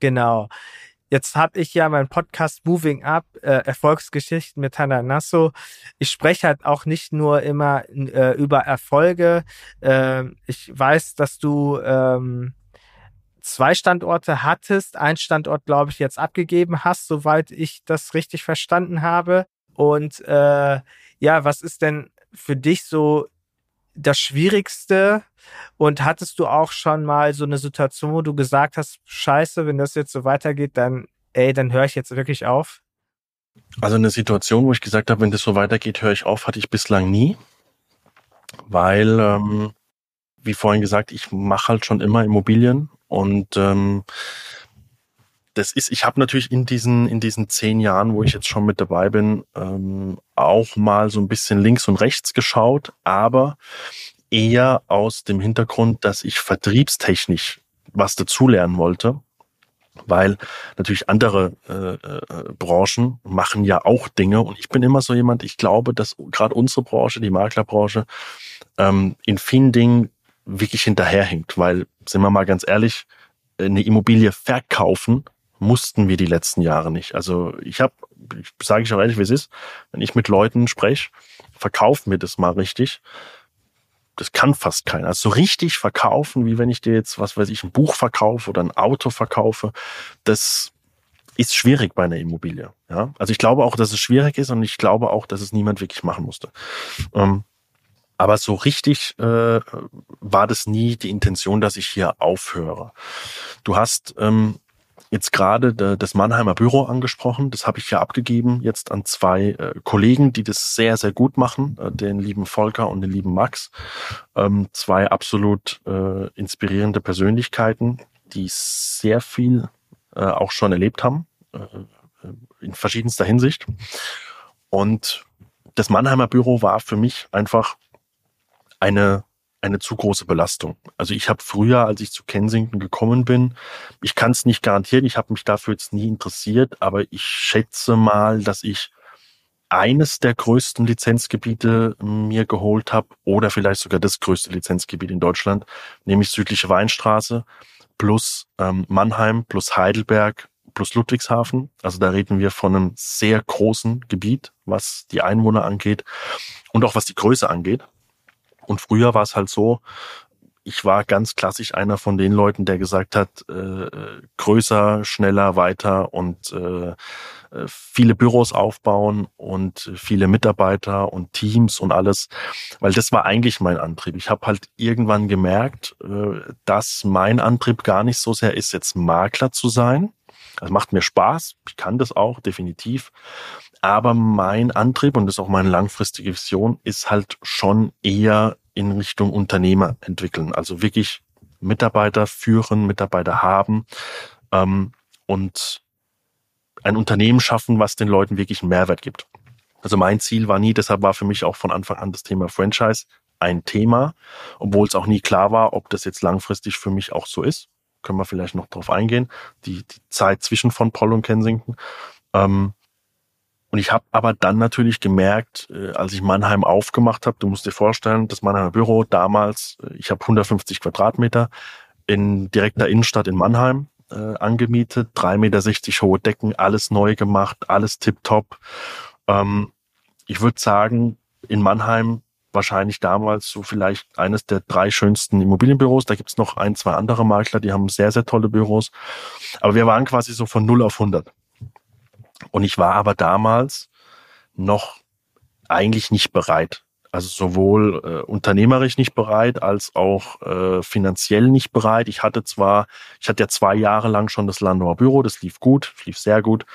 Genau. Jetzt habe ich ja meinen Podcast Moving Up, äh, Erfolgsgeschichten mit Hannah Nasso. Ich spreche halt auch nicht nur immer äh, über Erfolge. Äh, ich weiß, dass du ähm, zwei Standorte hattest, ein Standort, glaube ich, jetzt abgegeben hast, soweit ich das richtig verstanden habe. Und äh, ja, was ist denn für dich so das Schwierigste? Und hattest du auch schon mal so eine Situation, wo du gesagt hast, scheiße, wenn das jetzt so weitergeht, dann, ey, dann höre ich jetzt wirklich auf? Also eine Situation, wo ich gesagt habe, wenn das so weitergeht, höre ich auf, hatte ich bislang nie. Weil, ähm, wie vorhin gesagt, ich mache halt schon immer Immobilien und ähm, das ist, ich habe natürlich in diesen, in diesen zehn Jahren, wo ich jetzt schon mit dabei bin, ähm, auch mal so ein bisschen links und rechts geschaut, aber eher aus dem Hintergrund, dass ich vertriebstechnisch was dazulernen wollte, weil natürlich andere äh, äh, Branchen machen ja auch Dinge und ich bin immer so jemand, ich glaube, dass gerade unsere Branche, die Maklerbranche, ähm, in vielen Dingen wirklich hinterherhinkt, weil, sind wir mal ganz ehrlich, eine Immobilie verkaufen mussten wir die letzten Jahre nicht. Also ich habe, sage ich auch ehrlich, wie es ist, wenn ich mit Leuten spreche, verkaufen wir das mal richtig. Das kann fast keiner. Also so richtig verkaufen, wie wenn ich dir jetzt, was weiß ich, ein Buch verkaufe oder ein Auto verkaufe, das ist schwierig bei einer Immobilie. Ja? Also ich glaube auch, dass es schwierig ist und ich glaube auch, dass es niemand wirklich machen musste. Ähm, aber so richtig äh, war das nie die Intention, dass ich hier aufhöre. Du hast ähm, jetzt gerade das Mannheimer Büro angesprochen. Das habe ich ja abgegeben jetzt an zwei äh, Kollegen, die das sehr, sehr gut machen, äh, den lieben Volker und den lieben Max. Ähm, zwei absolut äh, inspirierende Persönlichkeiten, die sehr viel auch schon erlebt haben, in verschiedenster Hinsicht. Und das Mannheimer Büro war für mich einfach eine eine zu große Belastung. Also ich habe früher, als ich zu Kensington gekommen bin, ich kann es nicht garantieren, ich habe mich dafür jetzt nie interessiert, aber ich schätze mal, dass ich eines der größten Lizenzgebiete mir geholt habe oder vielleicht sogar das größte Lizenzgebiet in Deutschland, nämlich südliche Weinstraße plus ähm, Mannheim plus Heidelberg plus Ludwigshafen. Also da reden wir von einem sehr großen Gebiet, was die Einwohner angeht und auch was die Größe angeht. Und früher war es halt so, ich war ganz klassisch einer von den Leuten, der gesagt hat, äh, größer, schneller, weiter und äh, äh, viele Büros aufbauen und viele Mitarbeiter und Teams und alles, weil das war eigentlich mein Antrieb. Ich habe halt irgendwann gemerkt, äh, dass mein Antrieb gar nicht so sehr ist, jetzt Makler zu sein. Das macht mir Spaß, ich kann das auch definitiv. Aber mein Antrieb und das ist auch meine langfristige Vision ist halt schon eher in Richtung Unternehmer entwickeln. Also wirklich Mitarbeiter führen, Mitarbeiter haben ähm, und ein Unternehmen schaffen, was den Leuten wirklich einen Mehrwert gibt. Also mein Ziel war nie, deshalb war für mich auch von Anfang an das Thema Franchise ein Thema, obwohl es auch nie klar war, ob das jetzt langfristig für mich auch so ist. Können wir vielleicht noch drauf eingehen. Die, die Zeit zwischen von Paul und Kensington. Ähm, und ich habe aber dann natürlich gemerkt, äh, als ich Mannheim aufgemacht habe, du musst dir vorstellen, das Mannheimer Büro damals, äh, ich habe 150 Quadratmeter in direkter Innenstadt in Mannheim äh, angemietet, 3,60 Meter hohe Decken, alles neu gemacht, alles tipptopp. Ähm, ich würde sagen, in Mannheim wahrscheinlich damals so vielleicht eines der drei schönsten Immobilienbüros. Da gibt's noch ein, zwei andere Makler, die haben sehr, sehr tolle Büros. Aber wir waren quasi so von 0 auf 100. Und ich war aber damals noch eigentlich nicht bereit. Also sowohl äh, unternehmerisch nicht bereit als auch äh, finanziell nicht bereit. Ich hatte zwar, ich hatte ja zwei Jahre lang schon das Landauer Büro, das lief gut, lief sehr gut.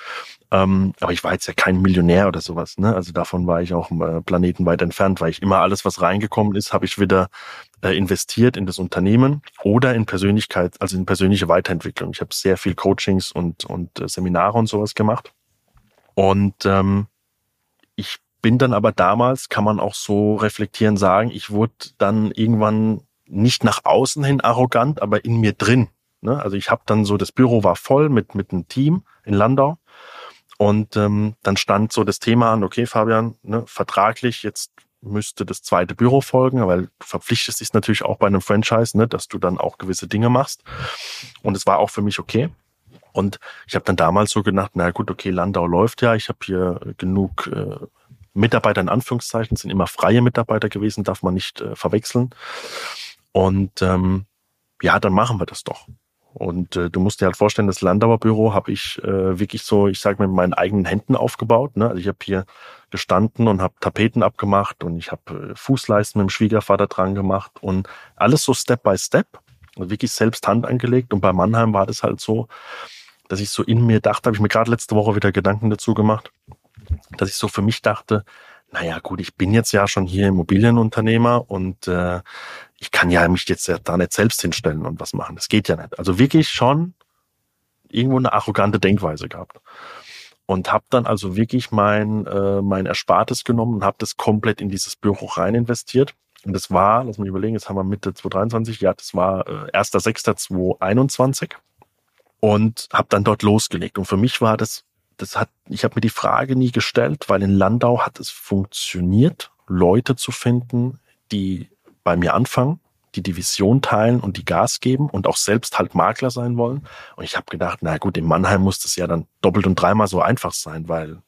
Ähm, aber ich war jetzt ja kein Millionär oder sowas. Ne? Also davon war ich auch äh, planetenweit entfernt, weil ich immer alles, was reingekommen ist, habe ich wieder äh, investiert in das Unternehmen oder in Persönlichkeit, also in persönliche Weiterentwicklung. Ich habe sehr viel Coachings und, und äh, Seminare und sowas gemacht. Und ähm, ich bin dann aber damals, kann man auch so reflektieren, sagen, ich wurde dann irgendwann nicht nach außen hin arrogant, aber in mir drin. Ne? Also ich habe dann so, das Büro war voll mit, mit einem Team in Landau. Und ähm, dann stand so das Thema an, okay, Fabian, ne, vertraglich, jetzt müsste das zweite Büro folgen, weil du verpflichtest dich natürlich auch bei einem Franchise, ne, dass du dann auch gewisse Dinge machst. Und es war auch für mich okay. Und ich habe dann damals so gedacht, na gut, okay, Landau läuft ja, ich habe hier genug äh, Mitarbeiter in Anführungszeichen, sind immer freie Mitarbeiter gewesen, darf man nicht äh, verwechseln. Und ähm, ja, dann machen wir das doch. Und äh, du musst dir halt vorstellen, das Landauer Büro habe ich äh, wirklich so, ich sage mit meinen eigenen Händen aufgebaut. Ne? Also ich habe hier gestanden und habe Tapeten abgemacht und ich habe äh, Fußleisten mit dem Schwiegervater dran gemacht und alles so Step by Step, also wirklich selbst Hand angelegt. Und bei Mannheim war das halt so, dass ich so in mir dachte, habe ich mir gerade letzte Woche wieder Gedanken dazu gemacht, dass ich so für mich dachte, naja gut, ich bin jetzt ja schon hier Immobilienunternehmer und äh, ich kann ja mich jetzt ja da nicht selbst hinstellen und was machen. Das geht ja nicht. Also wirklich schon irgendwo eine arrogante Denkweise gehabt. Und habe dann also wirklich mein, äh, mein Erspartes genommen und habe das komplett in dieses Büro rein investiert. Und das war, lass mich überlegen, jetzt haben wir Mitte 2023, ja, das war äh, 1.6.2021 und habe dann dort losgelegt. Und für mich war das, das hat, ich habe mir die Frage nie gestellt, weil in Landau hat es funktioniert, Leute zu finden, die bei mir anfangen, die die Vision teilen und die Gas geben und auch selbst halt Makler sein wollen. Und ich habe gedacht, na gut, in Mannheim muss das ja dann doppelt und dreimal so einfach sein, weil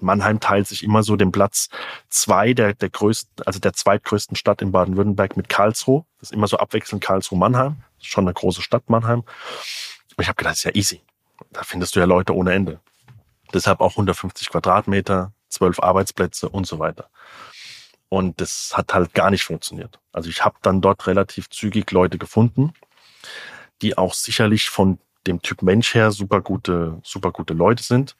Mannheim teilt sich immer so den Platz zwei der, der größten, also der zweitgrößten Stadt in Baden-Württemberg mit Karlsruhe. Das ist immer so abwechselnd Karlsruhe-Mannheim. Schon eine große Stadt, Mannheim. Und ich habe gedacht, ist ja easy. Da findest du ja Leute ohne Ende. Deshalb auch 150 Quadratmeter, zwölf Arbeitsplätze und so weiter. Und das hat halt gar nicht funktioniert. Also ich habe dann dort relativ zügig Leute gefunden, die auch sicherlich von dem Typ Mensch her super gute, super gute Leute sind.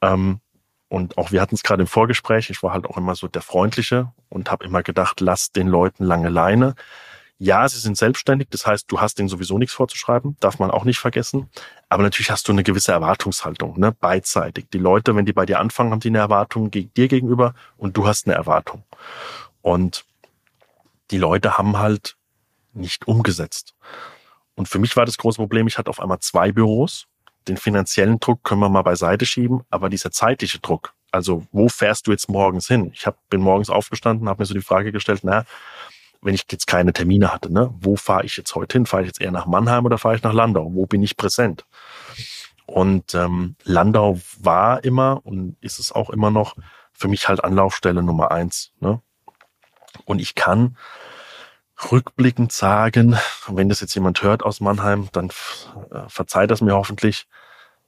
Ähm, und auch wir hatten es gerade im Vorgespräch, ich war halt auch immer so der Freundliche und habe immer gedacht, lass den Leuten lange Leine Ja, sie sind selbstständig, das heißt, du hast denen sowieso nichts vorzuschreiben, darf man auch nicht vergessen. Aber natürlich hast du eine gewisse Erwartungshaltung, ne, beidseitig. Die Leute, wenn die bei dir anfangen, haben die eine Erwartung gegen dir gegenüber und du hast eine Erwartung. Und die Leute haben halt nicht umgesetzt. Und für mich war das große Problem, ich hatte auf einmal zwei Büros. Den finanziellen Druck können wir mal beiseite schieben, aber dieser zeitliche Druck, also wo fährst du jetzt morgens hin? Ich hab, bin morgens aufgestanden, habe mir so die Frage gestellt, na, wenn ich jetzt keine Termine hatte, ne, wo fahre ich jetzt heute hin? Fahre ich jetzt eher nach Mannheim oder fahre ich nach Landau? Wo bin ich präsent? Und ähm, Landau war immer und ist es auch immer noch für mich halt Anlaufstelle Nummer eins. Ne? Und ich kann rückblickend sagen, wenn das jetzt jemand hört aus Mannheim, dann äh, verzeiht das mir hoffentlich.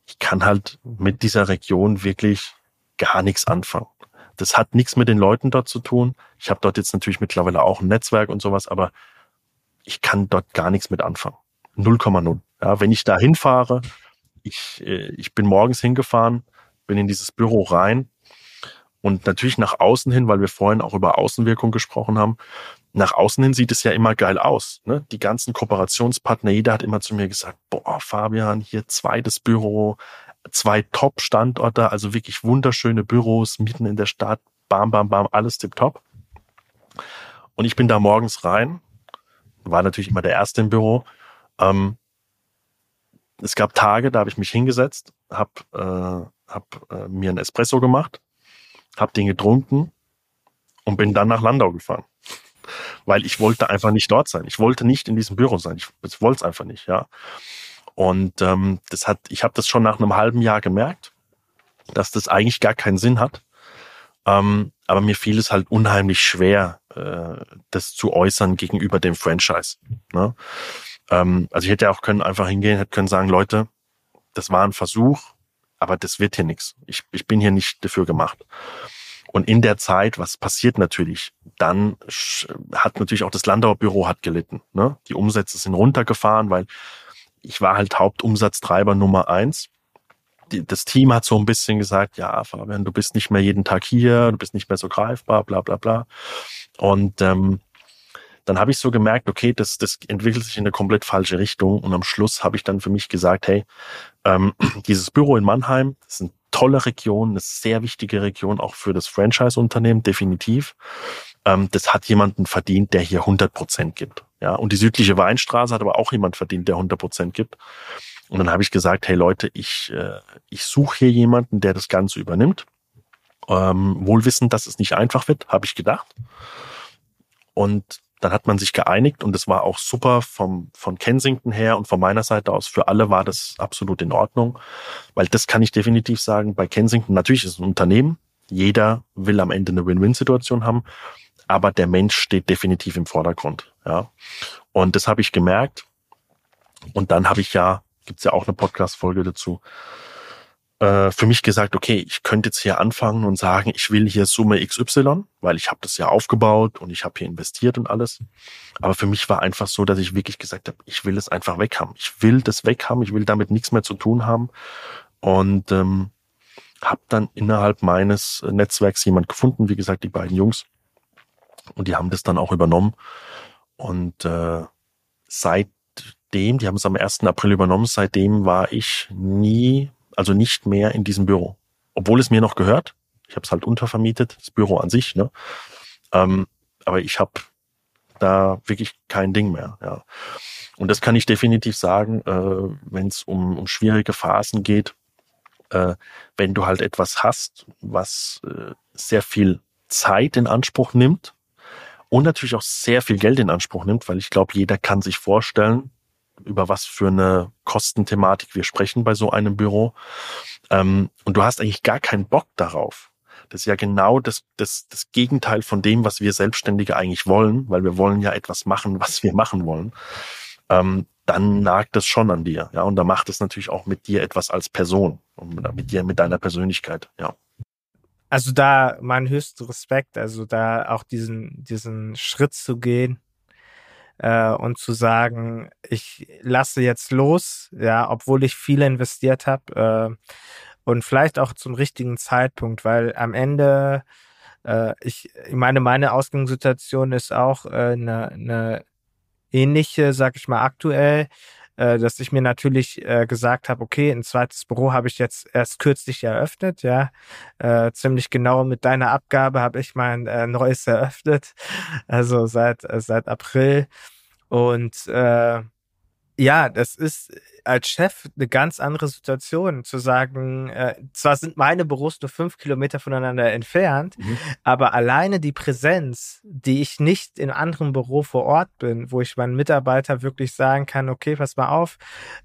Ich kann halt mit dieser Region wirklich gar nichts anfangen. Das hat nichts mit den Leuten dort zu tun. Ich habe dort jetzt natürlich mittlerweile auch ein Netzwerk und sowas, aber ich kann dort gar nichts mit anfangen. 0,0. Ja, wenn ich da hinfahre, ich, äh, ich bin morgens hingefahren, bin in dieses Büro rein und natürlich nach außen hin, weil wir vorhin auch über Außenwirkung gesprochen haben, nach außen hin sieht es ja immer geil aus. Ne? Die ganzen Kooperationspartner, jeder hat immer zu mir gesagt, boah, Fabian, hier zweites Büro, zwei Top-Standorte, also wirklich wunderschöne Büros mitten in der Stadt, bam, bam, bam, alles tipptopp. Und ich bin da morgens rein, war natürlich immer der Erste im Büro. Ähm, es gab Tage, da habe ich mich hingesetzt, habe äh, hab, äh, mir ein Espresso gemacht, habe den getrunken und bin dann nach Landau gefahren. Weil ich wollte einfach nicht dort sein. Ich wollte nicht in diesem Büro sein. Ich, ich wollte es einfach nicht, ja. Und ähm, das hat, ich habe das schon nach einem halben Jahr gemerkt, dass das eigentlich gar keinen Sinn hat. Ähm, aber mir fiel es halt unheimlich schwer, äh, das zu äußern gegenüber dem Franchise. Ne? Ähm, also ich hätte ja auch können einfach hingehen, hätte können sagen, Leute, das war ein Versuch, aber das wird hier nichts. Ich, ich bin hier nicht dafür gemacht. Und in der Zeit, was passiert natürlich? Dann hat natürlich auch das Landauer Büro hat gelitten. Ne? Die Umsätze sind runtergefahren, weil ich war halt Hauptumsatztreiber Nummer eins. Die, das Team hat so ein bisschen gesagt, ja, Fabian, du bist nicht mehr jeden Tag hier, du bist nicht mehr so greifbar, bla bla bla. Und ähm, dann habe ich so gemerkt, okay, das, das entwickelt sich in eine komplett falsche Richtung. Und am Schluss habe ich dann für mich gesagt, hey, ähm, dieses Büro in Mannheim, das ist eine tolle Region, eine sehr wichtige Region auch für das Franchise-Unternehmen, definitiv. Ähm, das hat jemanden verdient, der hier 100 Prozent gibt. Ja, und die südliche Weinstraße hat aber auch jemand verdient, der 100 Prozent gibt. Und dann habe ich gesagt, hey Leute, ich, äh, ich suche hier jemanden, der das Ganze übernimmt. Ähm, wohl wissend, dass es nicht einfach wird, habe ich gedacht. Und dann hat man sich geeinigt und es war auch super vom, von Kensington her und von meiner Seite aus. Für alle war das absolut in Ordnung, weil das kann ich definitiv sagen. Bei Kensington natürlich ist es ein Unternehmen. Jeder will am Ende eine Win-Win-Situation haben aber der Mensch steht definitiv im Vordergrund. Ja. Und das habe ich gemerkt. Und dann habe ich ja, gibt's ja auch eine Podcast-Folge dazu, äh, für mich gesagt, okay, ich könnte jetzt hier anfangen und sagen, ich will hier Summe XY, weil ich habe das ja aufgebaut und ich habe hier investiert und alles. Aber für mich war einfach so, dass ich wirklich gesagt habe, ich will es einfach weghaben. Ich will das weghaben, ich will damit nichts mehr zu tun haben. Und ähm, habe dann innerhalb meines Netzwerks jemand gefunden, wie gesagt, die beiden Jungs, und die haben das dann auch übernommen. Und äh, seitdem, die haben es am 1. April übernommen, seitdem war ich nie, also nicht mehr in diesem Büro. Obwohl es mir noch gehört. Ich habe es halt untervermietet, das Büro an sich. Ne? Ähm, aber ich habe da wirklich kein Ding mehr. Ja. Und das kann ich definitiv sagen, äh, wenn es um, um schwierige Phasen geht, äh, wenn du halt etwas hast, was äh, sehr viel Zeit in Anspruch nimmt, und natürlich auch sehr viel Geld in Anspruch nimmt, weil ich glaube, jeder kann sich vorstellen, über was für eine Kostenthematik wir sprechen bei so einem Büro. Ähm, und du hast eigentlich gar keinen Bock darauf. Das ist ja genau das, das, das Gegenteil von dem, was wir Selbstständige eigentlich wollen, weil wir wollen ja etwas machen, was wir machen wollen. Ähm, dann nagt es schon an dir. Ja, und da macht es natürlich auch mit dir etwas als Person und mit dir, mit deiner Persönlichkeit. Ja also da mein höchster Respekt, also da auch diesen, diesen Schritt zu gehen äh, und zu sagen, ich lasse jetzt los, ja, obwohl ich viel investiert habe äh, und vielleicht auch zum richtigen Zeitpunkt, weil am Ende äh, ich, ich meine, meine Ausgangssituation ist auch äh, eine, eine ähnliche, sag ich mal, aktuell, äh, dass ich mir natürlich äh, gesagt habe, okay, ein zweites Büro habe ich jetzt erst kürzlich eröffnet, ja. Äh, ziemlich genau mit deiner Abgabe habe ich mein äh, neues eröffnet, also seit, äh, seit April. Und äh, ja, das ist als Chef eine ganz andere Situation, zu sagen, äh, zwar sind meine Büros nur fünf Kilometer voneinander entfernt, mhm. aber alleine die Präsenz, die ich nicht in anderen Büro vor Ort bin, wo ich meinen Mitarbeiter wirklich sagen kann, okay, pass mal auf,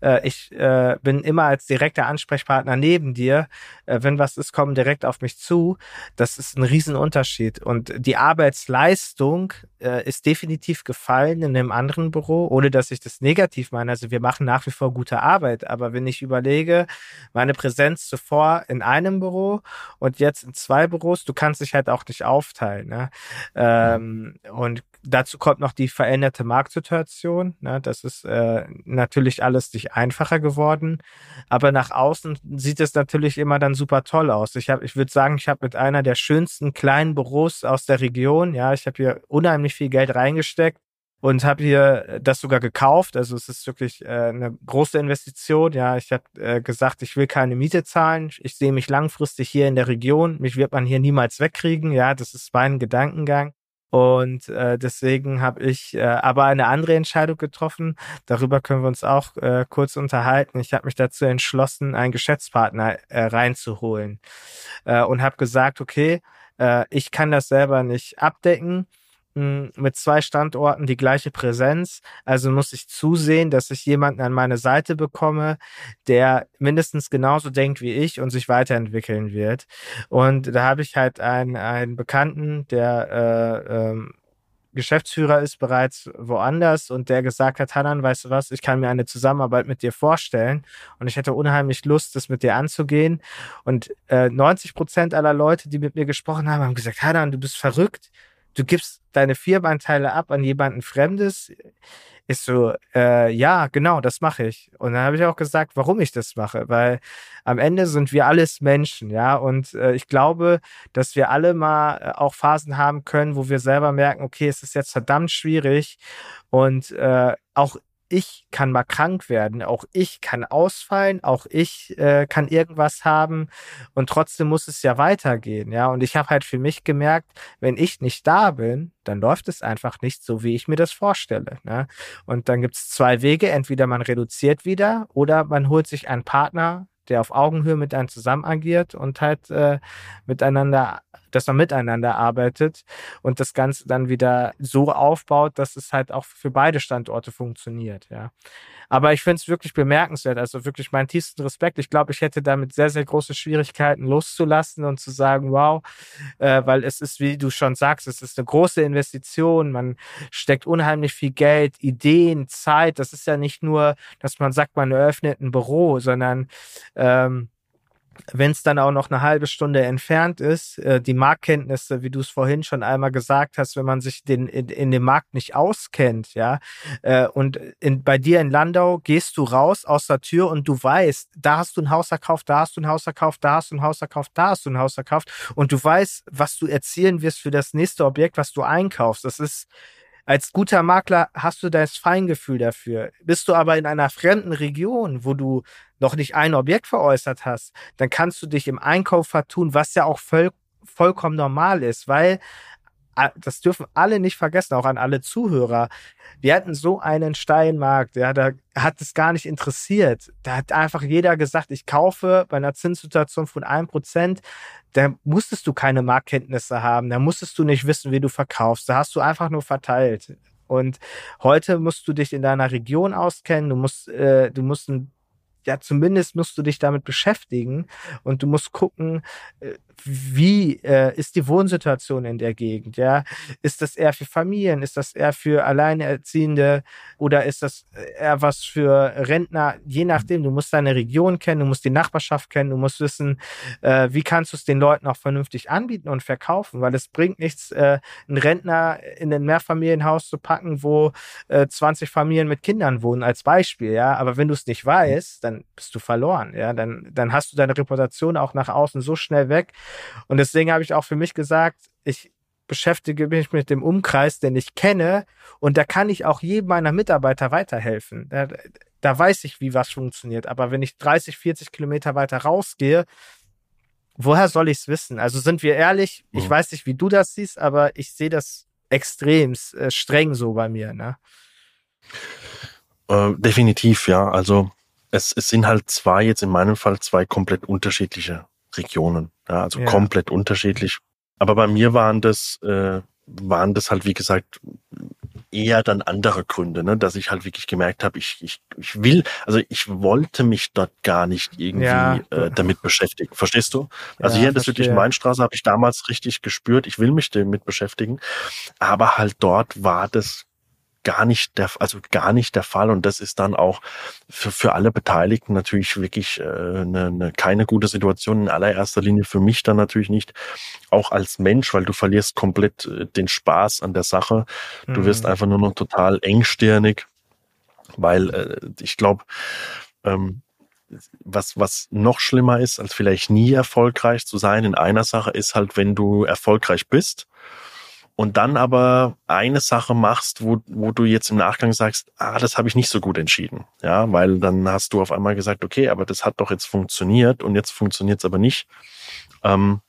äh, ich äh, bin immer als direkter Ansprechpartner neben dir, äh, wenn was ist, komm direkt auf mich zu, das ist ein Riesenunterschied. Und die Arbeitsleistung äh, ist definitiv gefallen in einem anderen Büro, ohne dass ich das negativ meine. Also wir machen nach wie vor gute gute Arbeit. Aber wenn ich überlege, meine Präsenz zuvor in einem Büro und jetzt in zwei Büros, du kannst dich halt auch nicht aufteilen. Ne? Ähm, und dazu kommt noch die veränderte Marktsituation. Ne? Das ist äh, natürlich alles nicht einfacher geworden. Aber nach außen sieht es natürlich immer dann super toll aus. Ich habe, ich würde sagen, ich habe mit einer der schönsten kleinen Büros aus der Region, ja, ich habe hier unheimlich viel Geld reingesteckt und habe hier das sogar gekauft. Also es ist wirklich äh, eine große Investition. Ja, ich habe äh, gesagt, ich will keine Miete zahlen. Ich sehe mich langfristig hier in der Region. Mich wird man hier niemals wegkriegen. Ja, das ist mein Gedankengang. Und äh, deswegen habe ich äh, aber eine andere Entscheidung getroffen. Darüber können wir uns auch äh, kurz unterhalten. Ich habe mich dazu entschlossen, einen Geschäftspartner äh, reinzuholen äh, und habe gesagt, okay, äh, ich kann das selber nicht abdecken mit zwei Standorten die gleiche Präsenz. Also muss ich zusehen, dass ich jemanden an meine Seite bekomme, der mindestens genauso denkt wie ich und sich weiterentwickeln wird. Und da habe ich halt einen, einen Bekannten, der äh, ähm, Geschäftsführer ist bereits woanders und der gesagt hat, Hanan, weißt du was, ich kann mir eine Zusammenarbeit mit dir vorstellen und ich hätte unheimlich Lust, das mit dir anzugehen. Und äh, 90 Prozent aller Leute, die mit mir gesprochen haben, haben gesagt, Hanan, du bist verrückt du gibst deine Firmenanteile ab an jemanden Fremdes. Ist so, äh, ja, genau, das mache ich. Und dann habe ich auch gesagt, warum ich das mache, weil am Ende sind wir alles Menschen, ja. Und äh, ich glaube, dass wir alle mal äh, auch Phasen haben können, wo wir selber merken, okay, es ist jetzt verdammt schwierig. Und äh, auch ich kann mal krank werden, auch ich kann ausfallen, auch ich äh, kann irgendwas haben und trotzdem muss es ja weitergehen, ja. Und ich habe halt für mich gemerkt, wenn ich nicht da bin, dann läuft es einfach nicht so, wie ich mir das vorstelle. Ne? Und dann gibt es zwei Wege, entweder man reduziert wieder oder man holt sich einen Partner, der auf Augenhöhe mit einem zusammen agiert und halt äh, miteinander dass man miteinander arbeitet und das Ganze dann wieder so aufbaut, dass es halt auch für beide Standorte funktioniert, ja. Aber ich finde es wirklich bemerkenswert, also wirklich meinen tiefsten Respekt. Ich glaube, ich hätte damit sehr, sehr große Schwierigkeiten loszulassen und zu sagen, wow, äh, weil es ist, wie du schon sagst, es ist eine große Investition, man steckt unheimlich viel Geld, Ideen, Zeit. Das ist ja nicht nur, dass man sagt, man eröffnet ein Büro, sondern ähm, wenn es dann auch noch eine halbe Stunde entfernt ist, äh, die Marktkenntnisse, wie du es vorhin schon einmal gesagt hast, wenn man sich den, in, in dem Markt nicht auskennt, ja, äh, und in, bei dir in Landau gehst du raus aus der Tür und du weißt, da hast du ein Haus erkauft, da hast du ein Haus erkauft, da hast du ein Haus erkauft, da hast du ein Haus erkauft und du weißt, was du erzielen wirst für das nächste Objekt, was du einkaufst. Das ist als guter Makler hast du das Feingefühl dafür. Bist du aber in einer fremden Region, wo du noch nicht ein Objekt veräußert hast, dann kannst du dich im Einkauf vertun, was ja auch voll, vollkommen normal ist, weil das dürfen alle nicht vergessen, auch an alle Zuhörer. Wir hatten so einen Steinmarkt, ja, da hat es gar nicht interessiert. Da hat einfach jeder gesagt, ich kaufe bei einer Zinssituation von einem Prozent. Da musstest du keine Marktkenntnisse haben, da musstest du nicht wissen, wie du verkaufst. Da hast du einfach nur verteilt. Und heute musst du dich in deiner Region auskennen, du musst, äh, du musst ein ja, zumindest musst du dich damit beschäftigen und du musst gucken, äh, wie äh, ist die Wohnsituation in der Gegend, ja? Ist das eher für Familien, ist das eher für Alleinerziehende oder ist das eher was für Rentner? Je nachdem, du musst deine Region kennen, du musst die Nachbarschaft kennen, du musst wissen, äh, wie kannst du es den Leuten auch vernünftig anbieten und verkaufen, weil es bringt nichts, äh, einen Rentner in ein Mehrfamilienhaus zu packen, wo äh, 20 Familien mit Kindern wohnen, als Beispiel, ja? Aber wenn du es nicht weißt, dann bist du verloren. Ja, dann, dann hast du deine Reputation auch nach außen so schnell weg. Und deswegen habe ich auch für mich gesagt, ich beschäftige mich mit dem Umkreis, den ich kenne und da kann ich auch jedem meiner Mitarbeiter weiterhelfen. Da, da weiß ich, wie was funktioniert. Aber wenn ich 30, 40 Kilometer weiter rausgehe, woher soll ich es wissen? Also sind wir ehrlich, ich mhm. weiß nicht, wie du das siehst, aber ich sehe das extrem äh, streng so bei mir. Ne? Äh, definitiv, ja. Also es, es sind halt zwei, jetzt in meinem Fall zwei komplett unterschiedliche Regionen. Ja, also ja. komplett unterschiedlich. Aber bei mir waren das, äh, waren das halt, wie gesagt, eher dann andere Gründe, ne? dass ich halt wirklich gemerkt habe, ich, ich, ich will, also ich wollte mich dort gar nicht irgendwie ja. äh, damit beschäftigen. Verstehst du? Also ja, hier in der südlichen Weinstraße habe ich damals richtig gespürt, ich will mich damit beschäftigen. Aber halt dort war das gar nicht der, also gar nicht der Fall. Und das ist dann auch für, für alle Beteiligten natürlich wirklich äh, eine, eine, keine gute Situation. In allererster Linie für mich dann natürlich nicht, auch als Mensch, weil du verlierst komplett äh, den Spaß an der Sache. Du wirst mhm. einfach nur noch total engstirnig, weil äh, ich glaube, ähm, was, was noch schlimmer ist, als vielleicht nie erfolgreich zu sein in einer Sache, ist halt, wenn du erfolgreich bist und dann aber eine Sache machst, wo, wo du jetzt im Nachgang sagst, ah, das habe ich nicht so gut entschieden. Ja, weil dann hast du auf einmal gesagt, okay, aber das hat doch jetzt funktioniert und jetzt funktioniert es aber nicht. Ähm,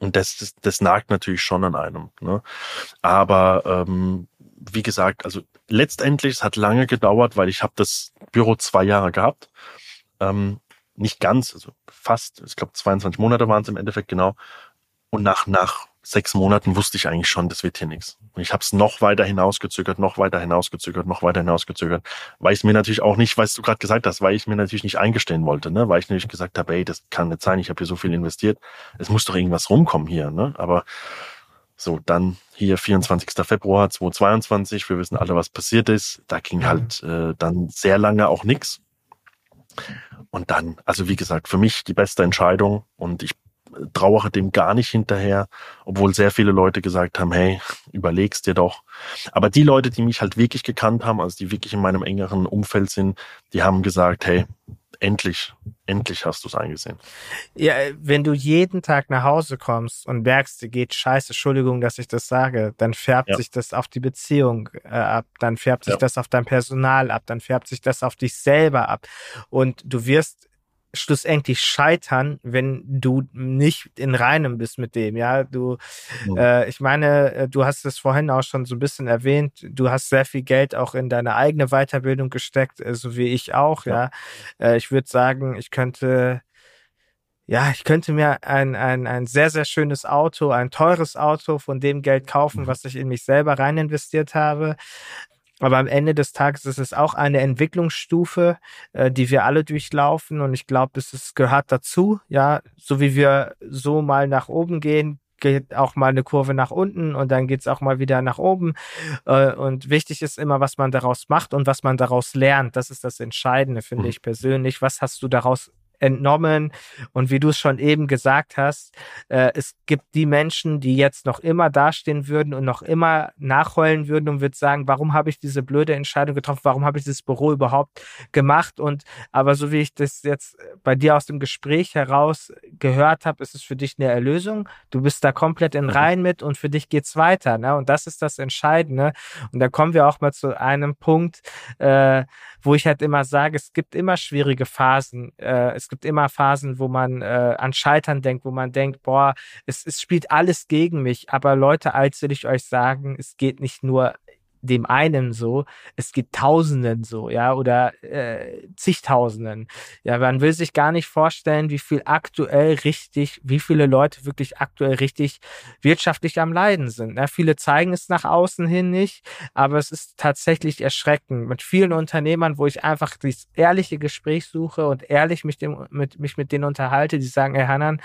und das, das, das nagt natürlich schon an einem. Ne? Aber ähm, wie gesagt, also letztendlich, es hat lange gedauert, weil ich habe das Büro zwei Jahre gehabt. Ähm, nicht ganz, also fast, ich glaube 22 Monate waren es im Endeffekt genau. Und nach, nach sechs Monaten wusste ich eigentlich schon, das wird hier nichts. Und ich habe es noch weiter hinausgezögert, noch weiter hinausgezögert, noch weiter hinausgezögert, weil ich mir natürlich auch nicht, was du gerade gesagt hast, weil ich mir natürlich nicht eingestehen wollte, ne? weil ich natürlich gesagt habe, ey, das kann nicht sein, ich habe hier so viel investiert, es muss doch irgendwas rumkommen hier. Ne? Aber so, dann hier 24. Februar 2022, wir wissen alle, was passiert ist. Da ging halt äh, dann sehr lange auch nichts. Und dann, also wie gesagt, für mich die beste Entscheidung und ich trauere dem gar nicht hinterher, obwohl sehr viele Leute gesagt haben, hey, überlegst dir doch. Aber die Leute, die mich halt wirklich gekannt haben, also die wirklich in meinem engeren Umfeld sind, die haben gesagt, hey, endlich, endlich hast du es eingesehen. Ja, wenn du jeden Tag nach Hause kommst und merkst, dir geht scheiße, Entschuldigung, dass ich das sage, dann färbt ja. sich das auf die Beziehung äh, ab, dann färbt sich ja. das auf dein Personal ab, dann färbt sich das auf dich selber ab. Und du wirst schlussendlich scheitern, wenn du nicht in Reinem bist mit dem, ja. Du, mhm. äh, ich meine, äh, du hast es vorhin auch schon so ein bisschen erwähnt, du hast sehr viel Geld auch in deine eigene Weiterbildung gesteckt, äh, so wie ich auch, ja. ja. Äh, ich würde sagen, ich könnte ja, ich könnte mir ein, ein, ein sehr, sehr schönes Auto, ein teures Auto von dem Geld kaufen, mhm. was ich in mich selber rein investiert habe. Aber am Ende des Tages ist es auch eine Entwicklungsstufe, äh, die wir alle durchlaufen. Und ich glaube, es gehört dazu. Ja, so wie wir so mal nach oben gehen, geht auch mal eine Kurve nach unten und dann geht's auch mal wieder nach oben. Äh, und wichtig ist immer, was man daraus macht und was man daraus lernt. Das ist das Entscheidende, finde mhm. ich persönlich. Was hast du daraus entnommen. Und wie du es schon eben gesagt hast, äh, es gibt die Menschen, die jetzt noch immer dastehen würden und noch immer nachheulen würden und würden sagen, warum habe ich diese blöde Entscheidung getroffen? Warum habe ich dieses Büro überhaupt gemacht? Und aber so wie ich das jetzt bei dir aus dem Gespräch heraus gehört habe, ist es für dich eine Erlösung. Du bist da komplett in mhm. Reihen mit und für dich geht's weiter. Ne? Und das ist das Entscheidende. Und da kommen wir auch mal zu einem Punkt, äh, wo ich halt immer sage, es gibt immer schwierige Phasen. Äh, es gibt immer Phasen, wo man äh, an Scheitern denkt, wo man denkt, boah, es, es spielt alles gegen mich. Aber Leute, als will ich euch sagen, es geht nicht nur dem einen so, es geht Tausenden so, ja, oder äh, zigtausenden. Ja, man will sich gar nicht vorstellen, wie viel aktuell richtig, wie viele Leute wirklich aktuell richtig wirtschaftlich am Leiden sind. Ja, viele zeigen es nach außen hin nicht, aber es ist tatsächlich erschreckend. Mit vielen Unternehmern, wo ich einfach das ehrliche Gespräch suche und ehrlich mich, dem, mit, mich mit denen unterhalte, die sagen, Herr Hannan,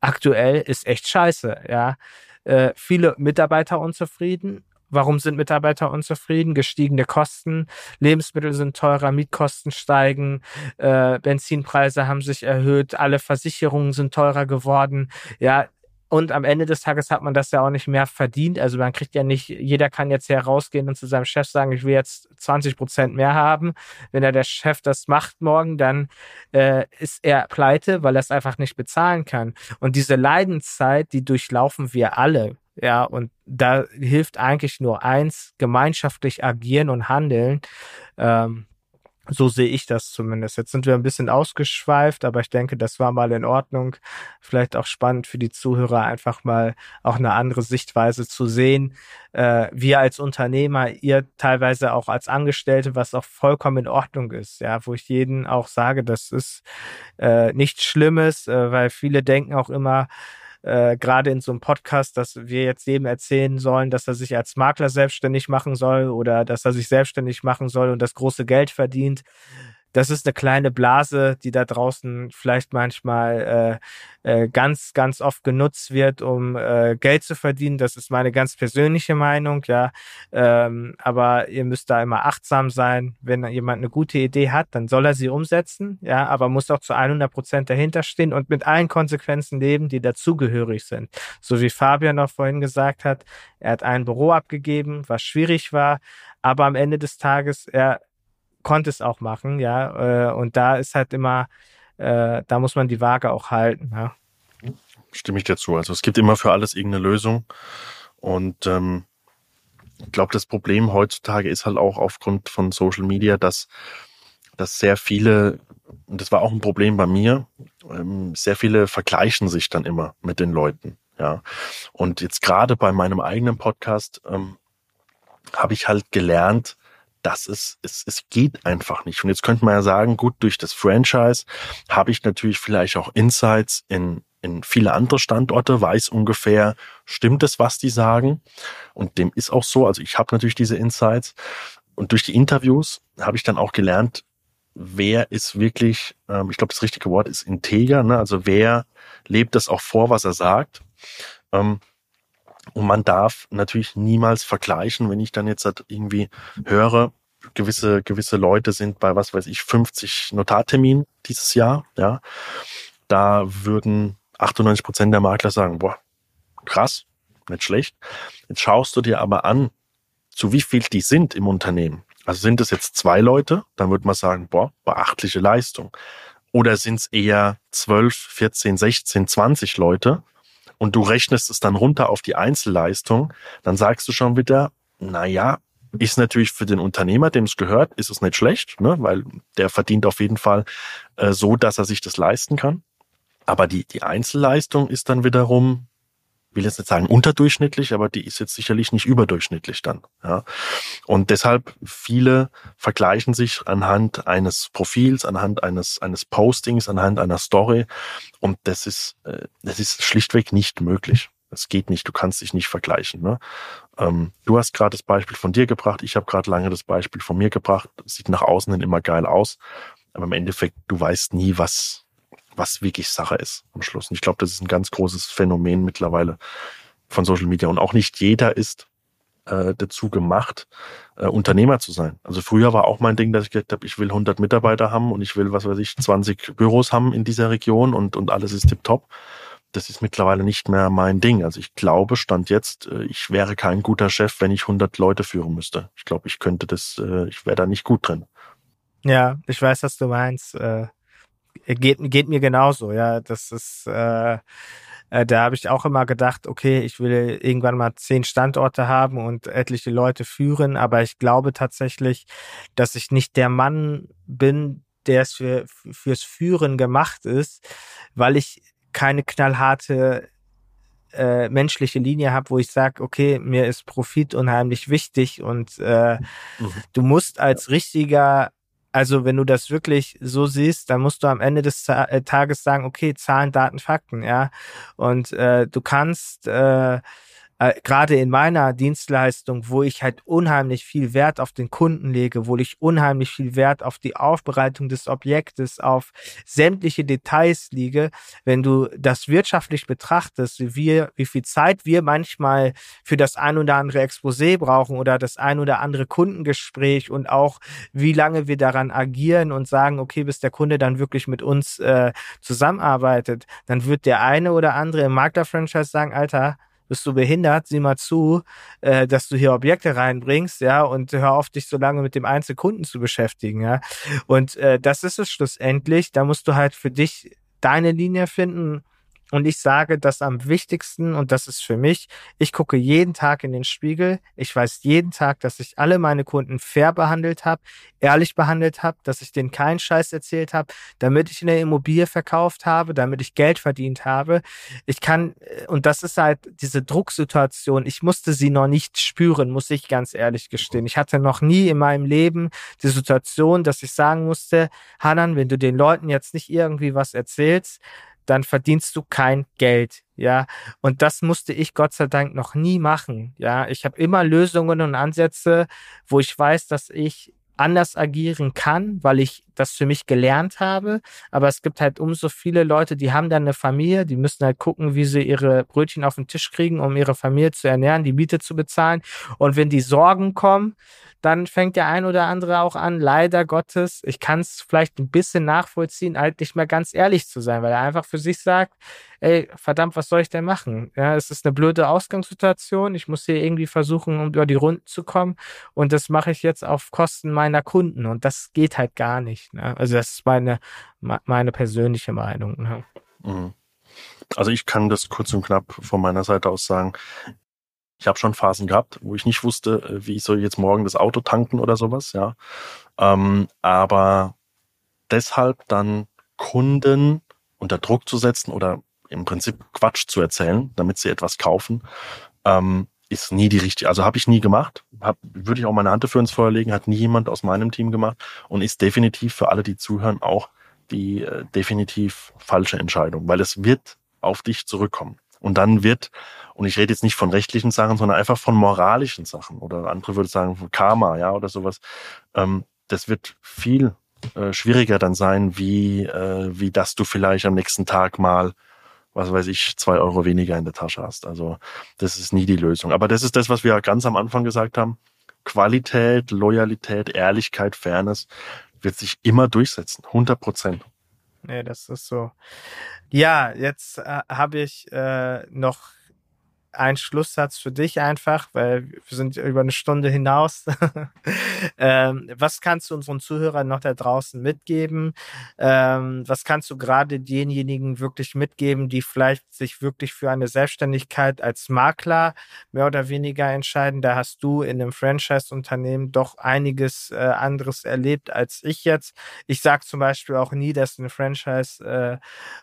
aktuell ist echt scheiße, ja. Äh, viele Mitarbeiter unzufrieden, Warum sind Mitarbeiter unzufrieden? Gestiegene Kosten, Lebensmittel sind teurer, Mietkosten steigen, äh, Benzinpreise haben sich erhöht, alle Versicherungen sind teurer geworden. Ja, und am Ende des Tages hat man das ja auch nicht mehr verdient. Also man kriegt ja nicht, jeder kann jetzt herausgehen und zu seinem Chef sagen, ich will jetzt 20 Prozent mehr haben. Wenn er der Chef das macht morgen, dann äh, ist er pleite, weil er es einfach nicht bezahlen kann. Und diese Leidenszeit, die durchlaufen wir alle Ja, und da hilft eigentlich nur eins, gemeinschaftlich agieren und handeln. Ähm, so sehe ich das zumindest. Jetzt sind wir ein bisschen ausgeschweift, aber ich denke, das war mal in Ordnung. Vielleicht auch spannend für die Zuhörer, einfach mal auch eine andere Sichtweise zu sehen. Äh, wir als Unternehmer, ihr teilweise auch als Angestellte, was auch vollkommen in Ordnung ist. Ja, wo ich jeden auch sage, das ist äh, nichts Schlimmes, äh, weil viele denken auch immer, äh, gerade in so einem Podcast, dass wir jetzt jedem erzählen sollen, dass er sich als Makler selbstständig machen soll oder dass er sich selbstständig machen soll und das große Geld verdient das ist eine kleine Blase, die da draußen vielleicht manchmal äh, äh, ganz, ganz oft genutzt wird, um äh, Geld zu verdienen. Das ist meine ganz persönliche Meinung, ja. Ähm, aber ihr müsst da immer achtsam sein. Wenn jemand eine gute Idee hat, dann soll er sie umsetzen, ja, aber muss auch zu 100 Prozent dahinter stehen und mit allen Konsequenzen leben, die dazugehörig sind. So wie Fabian auch vorhin gesagt hat, er hat ein Büro abgegeben, was schwierig war, aber am Ende des Tages, er konnte es auch machen, ja. Äh, und da ist halt immer, äh, da muss man die Waage auch halten, ja. Stimme ich dazu. Also es gibt immer für alles irgendeine Lösung. Und ähm, ich glaube, das Problem heutzutage ist halt auch aufgrund von Social Media, dass, dass sehr viele, und das war auch ein Problem bei mir, ähm, sehr viele vergleichen sich dann immer mit den Leuten. Ja. Und jetzt gerade bei meinem eigenen Podcast ähm, habe ich halt gelernt, das ist, es, es geht einfach nicht. Und jetzt könnte man ja sagen, gut, durch das Franchise habe ich natürlich vielleicht auch Insights in, in viele andere Standorte, weiß ungefähr, stimmt es, was die sagen. Und dem ist auch so. Also ich habe natürlich diese Insights. Und durch die Interviews habe ich dann auch gelernt, wer ist wirklich, ähm, ich glaube, das richtige Wort ist integer, ne? also wer lebt das auch vor, was er sagt. Ähm, und man darf natürlich niemals vergleichen, wenn ich dann jetzt halt irgendwie höre, gewisse, gewisse Leute sind bei, was weiß ich, 50 Notarterminen dieses Jahr, ja. Da würden 98 Prozent der Makler sagen, boah, krass, nicht schlecht. Jetzt schaust du dir aber an, zu wie viel die sind im Unternehmen. Also sind es jetzt zwei Leute, dann würde man sagen, boah, beachtliche Leistung. Oder sind es eher 12, 14, 16, 20 Leute, und du rechnest es dann runter auf die Einzelleistung, dann sagst du schon wieder, na ja, ist natürlich für den Unternehmer, dem es gehört, ist es nicht schlecht, ne? weil der verdient auf jeden Fall äh, so, dass er sich das leisten kann. Aber die, die Einzelleistung ist dann wiederum will jetzt nicht sagen unterdurchschnittlich, aber die ist jetzt sicherlich nicht überdurchschnittlich dann. Ja. Und deshalb viele vergleichen sich anhand eines Profils, anhand eines eines Postings, anhand einer Story. Und das ist äh, das ist schlichtweg nicht möglich. Es geht nicht. Du kannst dich nicht vergleichen. Ne? Ähm, du hast gerade das Beispiel von dir gebracht. Ich habe gerade lange das Beispiel von mir gebracht. Sieht nach außen hin immer geil aus, aber im Endeffekt du weißt nie, was was wirklich Sache ist am Schluss. Und ich glaube, das ist ein ganz großes Phänomen mittlerweile von Social Media. Und auch nicht jeder ist äh, dazu gemacht, äh, Unternehmer zu sein. Also früher war auch mein Ding, dass ich gesagt habe, ich will 100 Mitarbeiter haben und ich will, was weiß ich, 20 Büros haben in dieser Region und, und alles ist tipptopp. Das ist mittlerweile nicht mehr mein Ding. Also ich glaube, stand jetzt, äh, ich wäre kein guter Chef, wenn ich 100 Leute führen müsste. Ich glaube, ich könnte das, äh, ich wäre da nicht gut drin. Ja, ich weiß, was du meinst. Äh, geht, geht mir genauso, ja. Das ist, äh, äh, da habe ich auch immer gedacht, okay, ich will irgendwann mal zehn Standorte haben und etliche Leute führen, aber ich glaube tatsächlich, dass ich nicht der Mann bin, der es für, fürs Führen gemacht ist, weil ich keine knallharte äh, menschliche Linie habe, wo ich sage, okay, mir ist Profit unheimlich wichtig und äh, mhm. du musst als richtiger also wenn du das wirklich so siehst, dann musst du am Ende des äh, Tages sagen, okay, Zahlen, Daten, Fakten, ja. Und äh, du kannst äh, äh, gerade in meiner Dienstleistung, wo ich halt unheimlich viel Wert auf den Kunden lege, wo ich unheimlich viel Wert auf die Aufbereitung des Objektes, auf sämtliche Details liege, wenn du das wirtschaftlich betrachtest, wie wir, wie viel Zeit wir manchmal für das ein oder andere Exposé brauchen oder das ein oder andere Kundengespräch und auch wie lange wir daran agieren und sagen, okay, bis der Kunde dann wirklich mit uns äh, zusammenarbeitet, dann wird der eine oder andere im Makler-Franchise sagen, Alter, bist du behindert, sieh mal zu, äh, dass du hier Objekte reinbringst, ja, und hör auf, dich so lange mit dem Einzelkunden zu beschäftigen, ja. Und äh, das ist es schlussendlich. Da musst du halt für dich deine Linie finden Und ich sage das am wichtigsten und das ist für mich, ich gucke jeden Tag in den Spiegel. Ich weiß jeden Tag, dass ich alle meine Kunden fair behandelt habe, ehrlich behandelt habe, dass ich denen keinen Scheiß erzählt habe, damit ich eine Immobilie verkauft habe, damit ich Geld verdient habe. Ich kann, äh, und das ist halt diese Drucksituation, ich musste sie noch nicht spüren, muss ich ganz ehrlich gestehen. Ich hatte noch nie in meinem Leben die Situation, dass ich sagen musste, Hanan, wenn du den Leuten jetzt nicht irgendwie was erzählst, dann verdienst du kein Geld, ja. Und das musste ich Gott sei Dank noch nie machen, ja. Ich habe immer Lösungen und Ansätze, wo ich weiß, dass ich anders agieren kann, weil ich das für mich gelernt habe. Aber es gibt halt umso viele Leute, die haben dann eine Familie, die müssen halt gucken, wie sie ihre Brötchen auf den Tisch kriegen, um ihre Familie zu ernähren, die Miete zu bezahlen. Und wenn die Sorgen kommen, dann fängt der ein oder andere auch an, leider Gottes, ich kann es vielleicht ein bisschen nachvollziehen, halt nicht mehr ganz ehrlich zu sein, weil er einfach für sich sagt, ey, verdammt, was soll ich denn machen? Ja, es ist eine blöde Ausgangssituation, ich muss hier irgendwie versuchen, um über die Runden zu kommen und das mache ich jetzt auf Kosten meiner Kunden und das geht halt gar nicht. Ne? Also das ist meine, meine persönliche Meinung. Ne? Mhm. Also ich kann das kurz und knapp von meiner Seite aus sagen. Ich habe schon Phasen gehabt, wo ich nicht wusste, äh, wie ich soll jetzt morgen das Auto tanken oder sowas, ja. Ähm, aber deshalb dann Kunden unter Druck zu setzen oder im Prinzip Quatsch zu erzählen, damit sie etwas kaufen, ähm, ist nie die richtige, also habe ich nie gemacht, hab, würde ich auch meine Hand dafür ins Feuer legen, hat nie jemand aus meinem Team gemacht und ist definitiv für alle, die zuhören, auch die äh, definitiv falsche Entscheidung, weil es wird auf dich zurückkommen. Und dann wird, und ich rede jetzt nicht von rechtlichen Sachen, sondern einfach von moralischen Sachen oder andere würde sagen von Karma, ja, oder sowas. Ähm, das wird viel äh, schwieriger dann sein, wie, äh, wie dass du vielleicht am nächsten Tag mal, was weiß ich, zwei Euro weniger in der Tasche hast. Also das ist nie die Lösung. Aber das ist das, was wir ganz am Anfang gesagt haben. Qualität, Loyalität, Ehrlichkeit, Fairness wird sich immer durchsetzen. 100 Prozent. Nee, das ist so. Ja, jetzt äh, habe ich äh, noch einen Schlusssatz für dich einfach, weil wir sind über eine Stunde hinaus. ähm, was kannst du unseren Zuhörern noch da draußen mitgeben? Ähm, was kannst du gerade denjenigen wirklich mitgeben, die vielleicht sich wirklich für eine Selbstständigkeit als Makler mehr oder weniger entscheiden? Da hast du in einem Franchise-Unternehmen doch einiges äh, anderes erlebt als ich jetzt. Ich sage zum Beispiel auch nie, dass eine Franchise äh,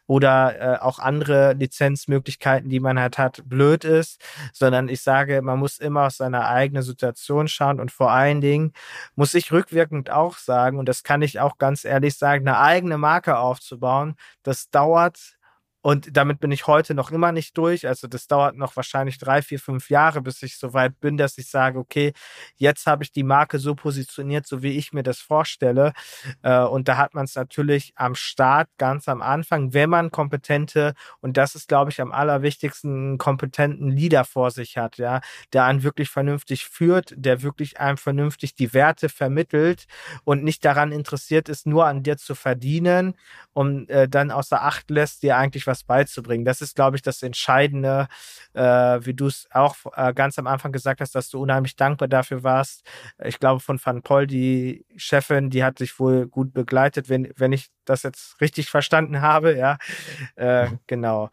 oder äh, auch andere Lizenzmöglichkeiten, die man halt hat, blöd ist ist, sondern ich sage, man muss immer aus seiner eigenen Situation schauen und vor allen Dingen muss ich rückwirkend auch sagen, und das kann ich auch ganz ehrlich sagen, eine eigene Marke aufzubauen, das dauert und damit bin ich heute noch immer nicht durch. Also das dauert noch wahrscheinlich drei, vier, fünf Jahre, bis ich so weit bin, dass ich sage, okay, jetzt habe ich die Marke so positioniert, so wie ich mir das vorstelle. Äh, und da hat man es natürlich am Start, ganz am Anfang, wenn man kompetente, und das ist, glaube ich, am allerwichtigsten, kompetenten Leader vor sich hat, ja, der einen wirklich vernünftig führt, der wirklich einem vernünftig die Werte vermittelt und nicht daran interessiert ist, nur an dir zu verdienen und äh, dann außer Acht lässt, dir eigentlich was beizubringen. Das ist, glaube ich, das Entscheidende, äh, wie du es auch äh, ganz am Anfang gesagt hast, dass du unheimlich dankbar dafür warst. Ich glaube, von Van Poll, die Chefin, die hat sich wohl gut begleitet, wenn, wenn ich das jetzt richtig verstanden habe, ja. Äh, mhm. Genau.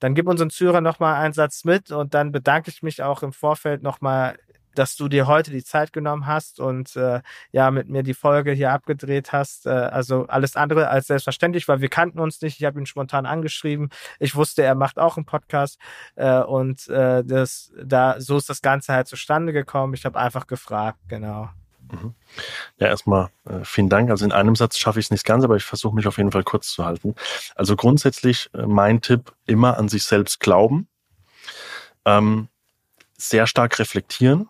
Dann gib unseren Zürcher nochmal einen Satz mit und dann bedanke ich mich auch im Vorfeld nochmal dass du dir heute die Zeit genommen hast und äh, ja mit mir die Folge hier abgedreht hast. Äh, also alles andere als selbstverständlich, weil wir kannten uns nicht. Ich habe ihn spontan angeschrieben. Ich wusste, er macht auch einen Podcast äh, und äh, das da so ist das Ganze halt zustande gekommen. Ich habe einfach gefragt, genau. Mhm. Ja, erstmal äh, vielen Dank. Also in einem Satz schaffe ich es nicht ganz, aber ich versuche mich auf jeden Fall kurz zu halten. Also grundsätzlich äh, mein Tipp, immer an sich selbst glauben, ähm, sehr stark reflektieren,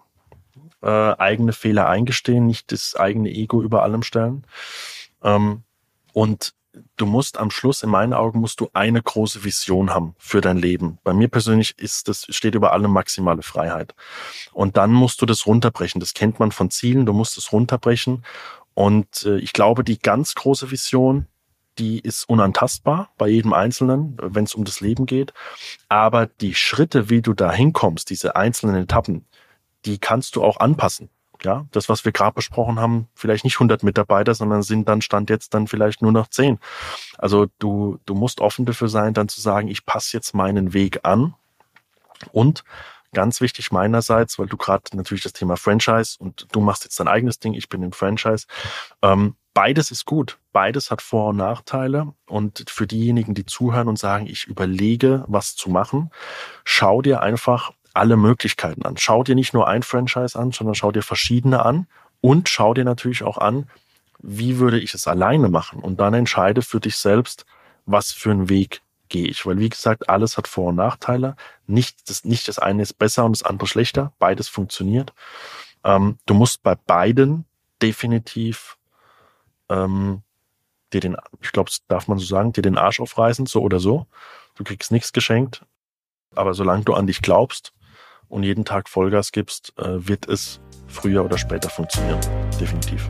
äh, eigene Fehler eingestehen, nicht das eigene Ego über allem stellen. Ähm, und du musst am Schluss, in meinen Augen, musst du eine große Vision haben für dein Leben. Bei mir persönlich ist das, steht über allem maximale Freiheit. Und dann musst du das runterbrechen. Das kennt man von Zielen. Du musst es runterbrechen. Und äh, ich glaube, die ganz große Vision, die ist unantastbar bei jedem Einzelnen, wenn es um das Leben geht. Aber die Schritte, wie du da hinkommst, diese einzelnen Etappen, die kannst du auch anpassen. Ja, das, was wir gerade besprochen haben, vielleicht nicht 100 Mitarbeiter, sondern sind dann Stand jetzt dann vielleicht nur noch 10. Also du, du musst offen dafür sein, dann zu sagen, ich passe jetzt meinen Weg an und ganz wichtig meinerseits, weil du gerade natürlich das Thema Franchise und du machst jetzt dein eigenes Ding, ich bin im Franchise. Ähm, beides ist gut. Beides hat Vor- und Nachteile. Und für diejenigen, die zuhören und sagen, ich überlege, was zu machen, schau dir einfach alle Möglichkeiten an. Schau dir nicht nur ein Franchise an, sondern schau dir verschiedene an und schau dir natürlich auch an, wie würde ich es alleine machen? Und dann entscheide für dich selbst, was für einen Weg gehe ich. Weil, wie gesagt, alles hat Vor- und Nachteile. Nicht das, nicht das eine ist besser und das andere schlechter. Beides funktioniert. Ähm, du musst bei beiden definitiv ähm, dir den, ich glaube, das darf man so sagen, dir den Arsch aufreißen, so oder so. Du kriegst nichts geschenkt, aber solange du an dich glaubst und jeden Tag Vollgas gibst, äh, wird es früher oder später funktionieren. Definitiv.